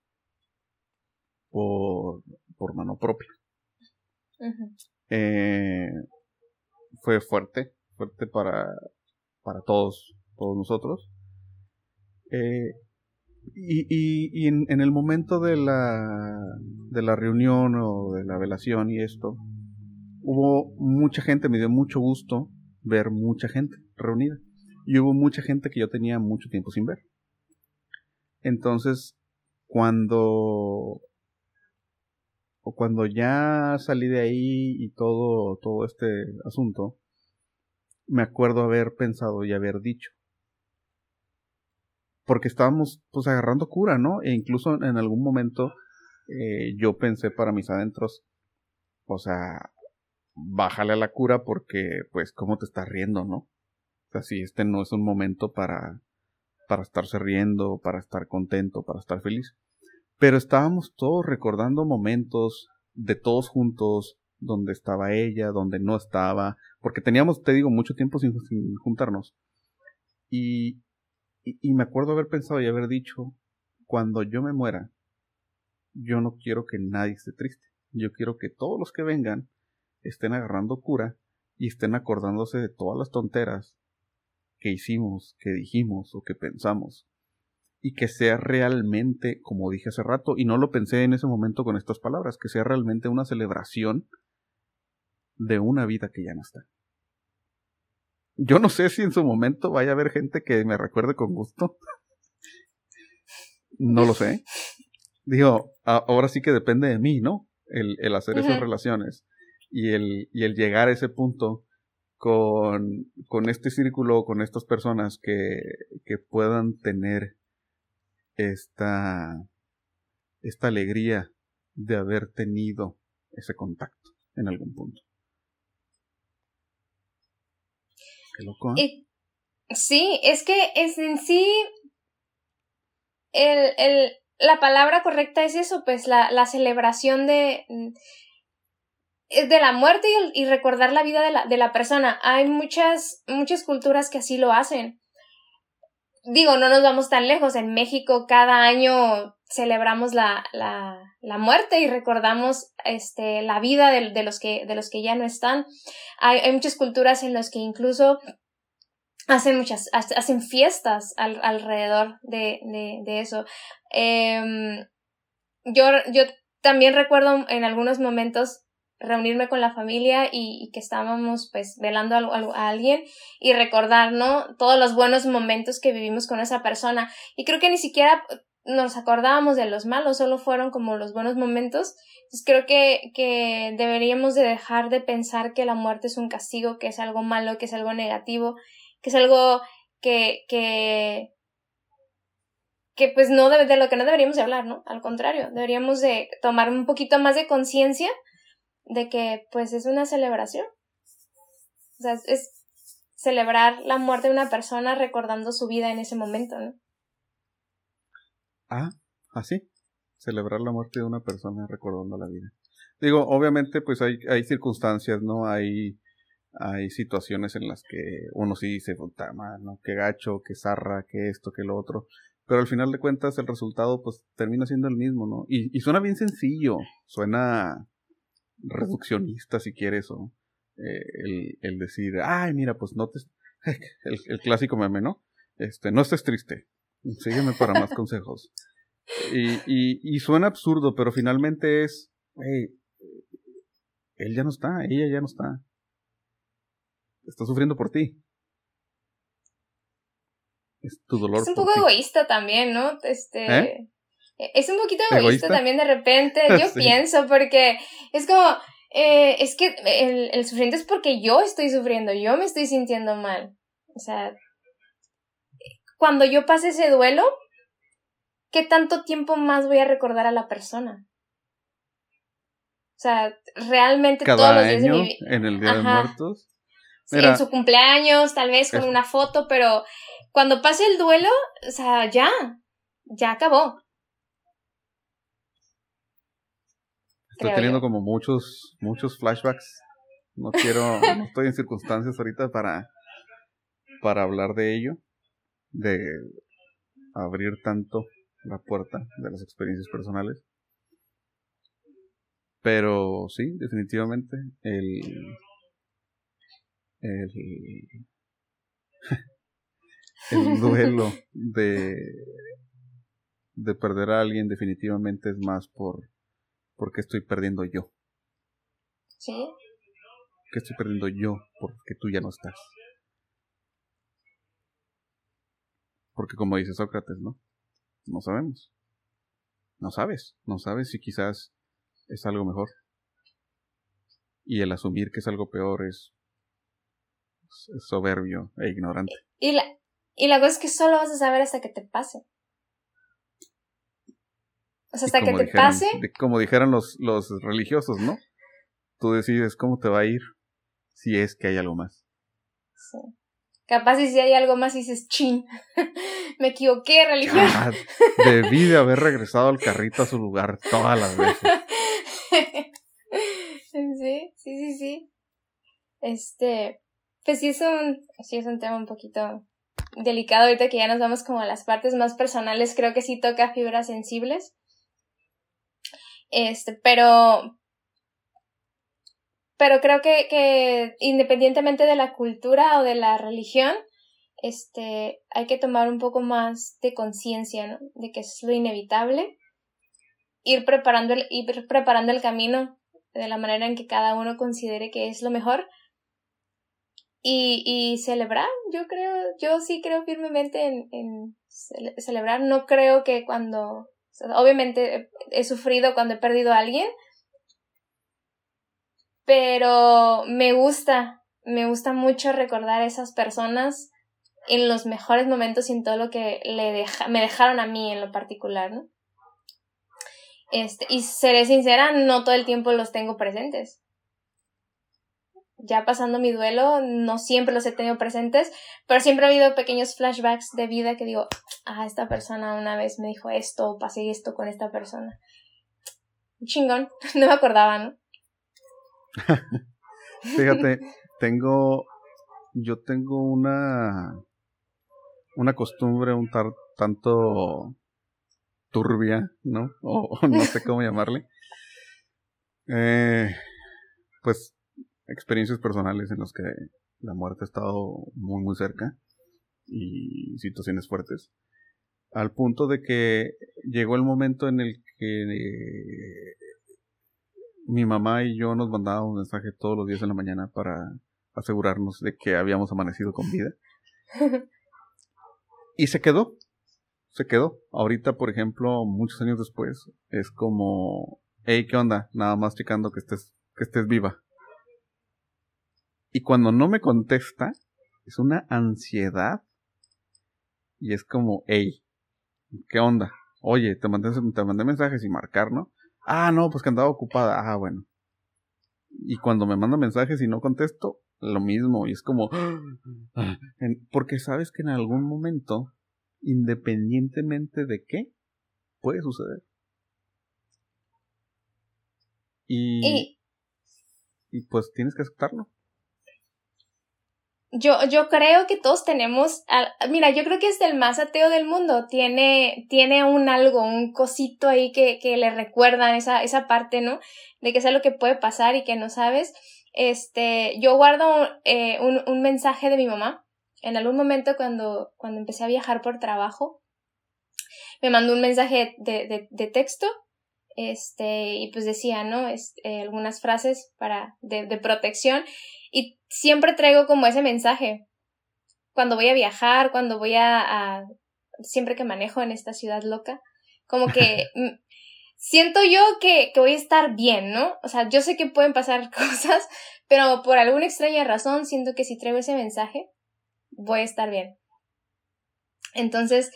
por, por mano propia. Eh, fue fuerte, fuerte para, para todos, todos nosotros. Eh, y, y, en, el momento de la, de la reunión o de la velación y esto, hubo mucha gente, me dio mucho gusto ver mucha gente reunida. Y hubo mucha gente que yo tenía mucho tiempo sin ver. Entonces, cuando o cuando ya salí de ahí y todo, todo este asunto, me acuerdo haber pensado y haber dicho. Porque estábamos pues agarrando cura, ¿no? E incluso en algún momento eh, yo pensé para mis adentros, o sea, bájale a la cura porque pues cómo te estás riendo, ¿no? O sea, si este no es un momento para, para estarse riendo, para estar contento, para estar feliz. Pero estábamos todos recordando momentos de todos juntos, donde estaba ella, donde no estaba, porque teníamos, te digo, mucho tiempo sin, juntarnos. Y, y, me acuerdo haber pensado y haber dicho, cuando yo me muera, yo no quiero que nadie esté triste. Yo quiero que todos los que vengan estén agarrando cura y estén acordándose de todas las tonteras que hicimos, que dijimos o que pensamos. Y que sea realmente, como dije hace rato, y no lo pensé en ese momento con estas palabras, que sea realmente una celebración de una vida que ya no está. Yo no sé si en su momento vaya a haber gente que me recuerde con gusto. no lo sé. Digo, ahora sí que depende de mí, ¿no? El, el hacer esas relaciones y el, y el llegar a ese punto con, con este círculo, con estas personas que, que puedan tener esta, esta alegría de haber tenido ese contacto en algún punto. ¿Eh? sí, es que es en sí el, el, la palabra correcta es eso, pues la, la celebración de, de la muerte y, y, recordar la vida de la, de la persona. Hay muchas, muchas culturas que así lo hacen. Digo, no nos vamos tan lejos. En México cada año celebramos la, la, la muerte y recordamos este, la vida de, de, los que, de los que ya no están. Hay, muchas culturas en las que incluso hacen muchas, hacen fiestas al, alrededor de, de, eso. Eh, yo, yo también recuerdo en algunos momentos reunirme con la familia y, que estábamos pues velando a, a, alguien y recordar, ¿no? Todos los buenos momentos que vivimos con esa persona. Y creo que ni siquiera nos acordábamos de los malos, solo fueron como los buenos momentos. Entonces creo que, que deberíamos de dejar de pensar que la muerte es un castigo, que es algo malo, que es algo negativo, que es algo que, que, que pues no de, de lo que no deberíamos de hablar, ¿no? Al contrario, deberíamos de tomar un poquito más de conciencia de que pues es una celebración. O sea, es celebrar la muerte de una persona recordando su vida en ese momento, ¿no? Ah, así. Celebrar la muerte de una persona recordando la vida. Digo, obviamente, pues hay, hay circunstancias, ¿no? Hay, hay situaciones en las que uno sí dice, puta madre, ¿no? Qué gacho, qué zarra, qué esto, qué lo otro. Pero al final de cuentas, el resultado, pues, termina siendo el mismo, ¿no? Y, suena bien sencillo. Suena reduccionista, si quieres, o eh, el, decir, ay, mira, pues no te... El, clásico meme, ¿no? Este, no estés triste, sígueme para más consejos. Y, y, suena absurdo, pero finalmente es, hey, él ya no está, ella ya no está. Está sufriendo por ti. Es tu dolor. Es un poco egoísta también, ¿no? Este. ¿Eh? E-, es un poquito egoísta, también de repente, yo pienso, porque es como, eh, es que el, el sufrimiento es porque yo estoy sufriendo, yo me estoy sintiendo mal. O sea, cuando yo pase ese duelo, ¿qué tanto tiempo más voy a recordar a la persona? O sea, realmente todos los días de mi vida. En el Día de Muertos. Sí, en su cumpleaños, tal vez con una foto, pero cuando pase el duelo, o sea, ya, ya acabó. Estoy teniendo como muchos, muchos flashbacks. No quiero, no estoy en circunstancias ahorita para, para hablar de ello, de abrir tanto la puerta de las experiencias personales. Pero sí, definitivamente, el, el, el duelo de, de perder a alguien definitivamente es más por porque estoy perdiendo yo. ¿Sí? ¿Qué estoy perdiendo yo porque tú ya no estás? Porque como dice Sócrates, ¿no? No sabemos. No sabes. No sabes si quizás es algo mejor. Y el asumir que es algo peor es, es soberbio e ignorante. Y la, y la cosa es que solo vas a saber hasta que te pase hasta que te pase. Como dijeran los, los religiosos, ¿no? Tú decides cómo te va a ir si es que hay algo más. Sí. Capaz si hay algo más y dices, chin, me equivoqué, religión. debí de haber regresado al carrito a su lugar todas las veces. sí, sí, sí, sí. Este, pues sí es un, sí es un tema un poquito delicado ahorita que ya nos vamos como a las partes más personales, creo que sí toca fibras sensibles. Este, pero, pero creo que, que independientemente de la cultura o de la religión, este, hay que tomar un poco más de conciencia, ¿no? De que es lo inevitable. Ir preparando el, ir preparando el camino de la manera en que cada uno considere que es lo mejor. Y, y celebrar, yo creo, yo sí creo firmemente en, en celebrar. No creo que cuando, obviamente he sufrido cuando he perdido a alguien, pero me gusta, me gusta mucho recordar a esas personas en los mejores momentos y en todo lo que le deja, me dejaron a mí en lo particular, ¿no? Este, y seré sincera, no todo el tiempo los tengo presentes. Ya pasando mi duelo, no siempre los he tenido presentes, pero siempre ha habido pequeños flashbacks de vida que digo, ah, esta persona una vez me dijo esto, pasé esto con esta persona. Chingón, no me acordaba, ¿no? Fíjate, tengo, yo tengo una, una costumbre un tanto turbia, ¿no? O, no sé cómo llamarle. Eh, pues experiencias personales en las que la muerte ha estado muy muy cerca y situaciones fuertes al punto de que llegó el momento en el que mi mamá y yo nos mandábamos mensaje todos los días en la mañana para asegurarnos de que habíamos amanecido con vida. y se quedó. Se quedó. Ahorita, por ejemplo, muchos años después, es como, hey, ¿qué onda? Nada más checando que estés, que estés viva. Y cuando no me contesta, es una ansiedad. Y es como, hey, ¿qué onda? Oye, te mandé, te mandé mensajes y marcar, ¿no? Ah, no, pues que andaba ocupada. Ah, bueno. Y cuando me manda mensajes y no contesto, lo mismo. Y es como... Porque sabes que en algún momento, independientemente de qué, puede suceder. Y, y pues tienes que aceptarlo. Yo, yo creo que todos tenemos, mira, yo creo que es el más ateo del mundo, tiene, tiene un algo, un cosito ahí que, que le recuerdan esa, esa parte, ¿no? De que es algo que puede pasar y que no sabes. Este, yo guardo eh, un, un mensaje de mi mamá. En algún momento cuando, cuando empecé a viajar por trabajo, me mandó un mensaje de, de, de texto este, y pues decía, ¿no? Este, algunas frases para, de, de protección y siempre traigo como ese mensaje. Cuando voy a viajar, cuando voy a, siempre que manejo en esta ciudad loca, como que siento yo que, que voy a estar bien, ¿no? O sea, yo sé que pueden pasar cosas, pero por alguna extraña razón siento que si traigo ese mensaje, voy a estar bien. Entonces...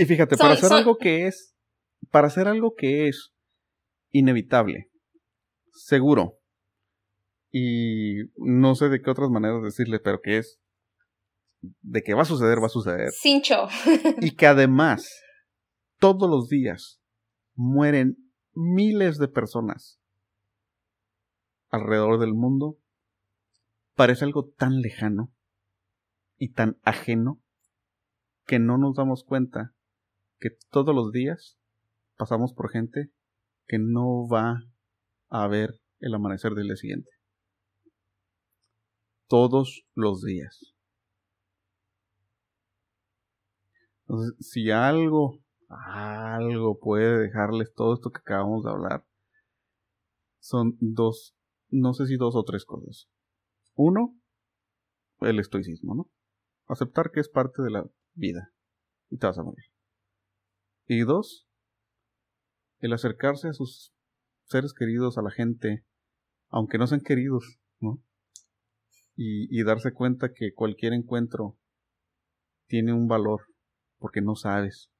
Y fíjate, para hacer algo que es, para hacer algo que es inevitable, seguro. Y no sé de qué otras maneras decirle, pero que es de que va a suceder, va a suceder. Cincho. y que además, todos los días mueren miles de personas alrededor del mundo. Parece algo tan lejano y tan ajeno que no nos damos cuenta que todos los días pasamos por gente que no va a ver el amanecer del día siguiente. Todos los días. Entonces, si algo, algo puede dejarles todo esto que acabamos de hablar, son dos, no sé si dos o tres cosas. Uno, el estoicismo, ¿no? Aceptar que es parte de la vida y te vas a morir. Y dos, el acercarse a sus seres queridos, a la gente, aunque no sean queridos, ¿no? Y, darse cuenta que cualquier encuentro tiene un valor, porque no sabes.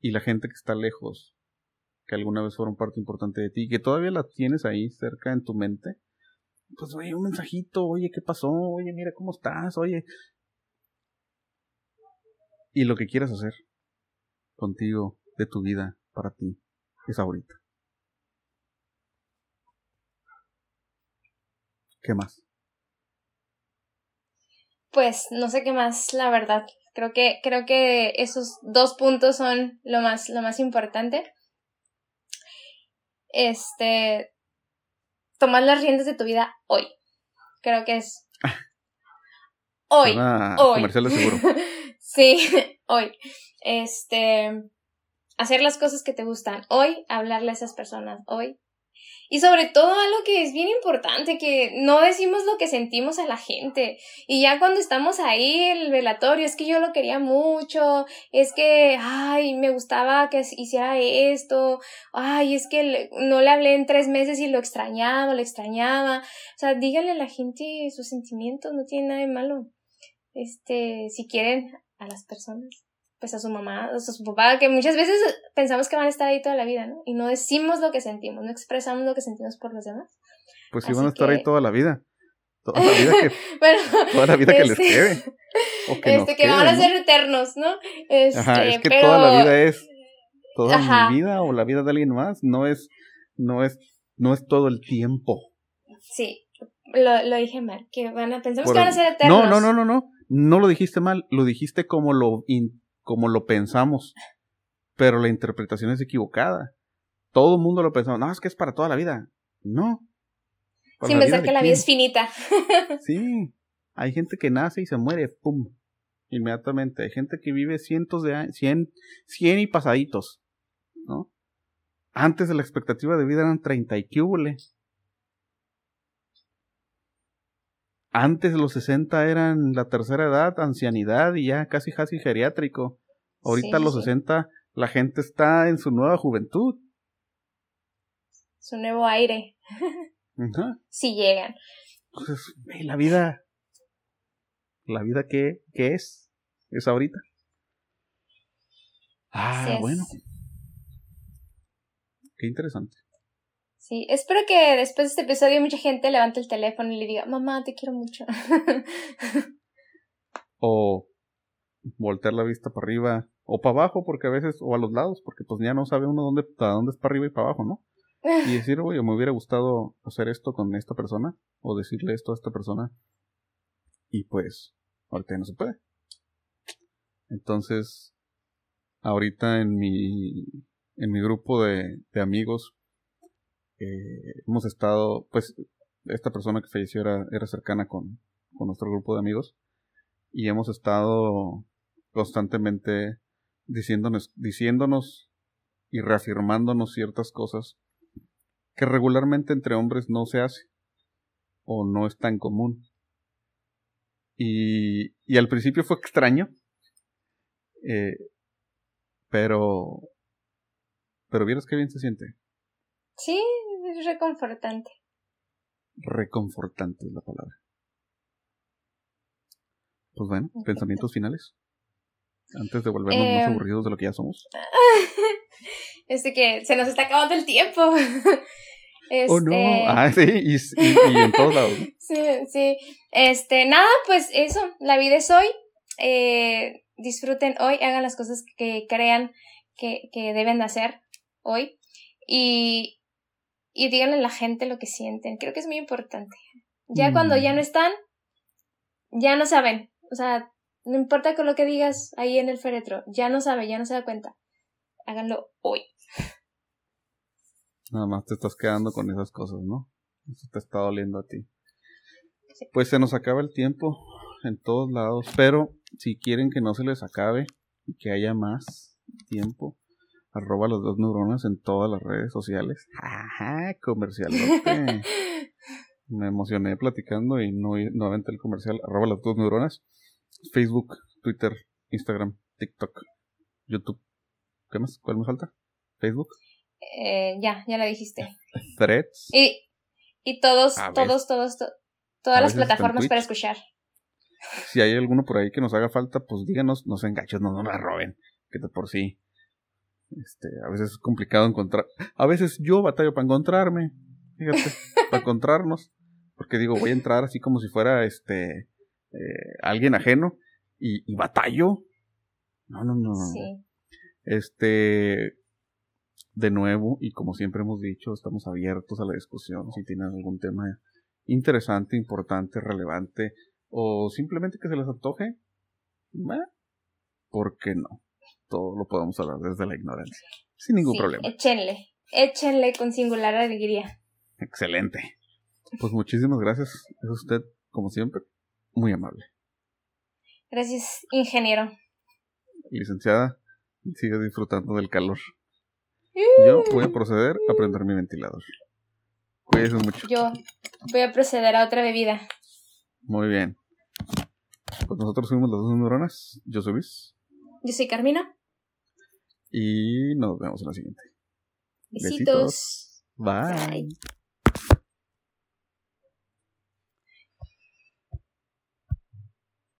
Y la gente que está lejos, que alguna vez fueron parte importante de ti, que todavía la tienes ahí cerca en tu mente, pues, oye, un mensajito, oye, ¿qué pasó? Oye, mira cómo estás, oye. Y lo que quieras hacer contigo, de tu vida, para ti, es ahorita. ¿Qué más? Pues no sé qué más, la verdad. Creo que, creo que esos dos puntos son lo más, lo más importante. Este, tomar las riendas de tu vida hoy. Creo que es hoy. hoy. Comercial de seguro. sí, hoy. Este, hacer las cosas que te gustan hoy, hablarle a esas personas hoy, y sobre todo algo que es bien importante, que no decimos lo que sentimos a la gente. Y ya cuando estamos ahí el velatorio, es que yo lo quería mucho, es que, ay, me gustaba que hiciera esto, ay, es que no le hablé en tres meses y lo extrañaba, lo extrañaba. O sea, díganle a la gente sus sentimientos, no tiene nada de malo. Este, si quieren a las personas pues a su mamá, a su papá, que muchas veces pensamos que van a estar ahí toda la vida, ¿no? Y no decimos lo que sentimos, no expresamos lo que sentimos por los demás. Pues sí van a estar ahí toda la vida. Toda la vida que, bueno, toda la vida que les este, quede. O que este, que van a ser eternos, ¿no? Este, Ajá, es que toda la vida es toda mi vida o la vida de alguien más, no es, no es, no es todo el tiempo. Sí, lo, lo dije mal, que van a, pensamos que van a ser eternos. No, no, no, no, no, no lo dijiste mal, lo dijiste como lo, como lo pensamos, pero la interpretación es equivocada. Todo el mundo lo pensamos, no, es que es para toda la vida. No. Sin pensar que la vida es finita. sí, hay gente que nace y se muere, pum, inmediatamente. Hay gente que vive cientos de años, cien, cien y pasaditos, ¿no? Antes de la expectativa de vida eran 30 y cúbule. Antes los 60 eran la tercera edad, ancianidad y ya casi casi geriátrico. Ahorita los 60 la gente está en su nueva juventud. Su nuevo aire. Si llegan. Entonces, la vida. La vida que, es. Es ahorita. Ah, bueno. Qué interesante. Sí, espero que después de este episodio mucha gente levante el teléfono y le diga, mamá, te quiero mucho. o voltear la vista para arriba o para abajo, porque a veces, o a los lados, porque pues ya no sabe uno dónde, a dónde es para arriba y para abajo, ¿no? Y decir, oye, me hubiera gustado hacer esto con esta persona, o decirle esto a esta persona, y pues, ahorita no se puede. Entonces, ahorita en mi, en mi grupo de, de amigos, eh, hemos estado, pues, esta persona que falleció era, era cercana con, nuestro grupo de amigos y hemos estado constantemente diciéndonos, diciéndonos y reafirmándonos ciertas cosas que regularmente entre hombres no se hace o no es tan común. Y, y al principio fue extraño, eh, pero, pero vieras qué bien se siente. Sí, reconfortante. Reconfortante es la palabra. Pues bueno, pensamientos finales. Antes de volvernos más em, aburridos de lo que ya somos. Este que se nos está acabando el tiempo. Este... Oh no, ah, sí, y, en todos lados. Sí, sí. Este, nada, pues eso, la vida es hoy. Eh, disfruten hoy, hagan las cosas que crean que, que deben hacer hoy. Y, y díganle a la gente lo que sienten. Creo que es muy importante. Ya cuando ya no mm. están, ya no saben. O sea, no importa con lo que digas ahí en el féretro, ya no sabe, ya no se da cuenta. Háganlo hoy. Nada más te estás quedando con esas cosas, ¿no? Eso te está doliendo a ti. Pues se nos acaba el tiempo en todos lados, pero si quieren que no se les acabe y que haya más tiempo, arroba las dos neuronas en todas las redes sociales. Ajá, comercial. Me emocioné platicando y no nuevamente el comercial, arroba las dos neuronas. Facebook, Twitter, Instagram, TikTok, YouTube. ¿Qué más? ¿Cuál me falta? ¿Facebook? Eh, ya, ya la dijiste. Threads. Y, y todos, todos, todos, todas las plataformas para escuchar. Si hay alguno por ahí que nos haga falta, pues díganos, no se enganchen, no nos la roben. Que de por sí este, a veces es complicado encontrar. A veces yo batallo para encontrarme, fíjate, para encontrarnos. Porque digo, voy a entrar así como si fuera este eh, alguien ajeno y, y batallo. No, no, no. Sí. Este, de nuevo, y como siempre hemos dicho, estamos abiertos a la discusión. Si tienen algún tema interesante, importante, relevante, o simplemente que se les antoje, ¿eh? ¿por qué no? Todo lo podemos hablar desde la ignorancia, sin ningún Sí, problema. Échenle, échenle con singular alegría. Excelente. Pues muchísimas gracias. Es usted, como siempre, muy amable. Gracias, ingeniero. Licenciada, sigue disfrutando del calor. Yo voy a proceder a prender mi ventilador. Cuídense mucho. Yo voy a proceder a otra bebida. Muy bien. Pues nosotros fuimos las dos neuronas. Yo soy Luis. Yo soy Carmina. Y nos vemos en la siguiente. Besitos. Besitos. Bye. Bye.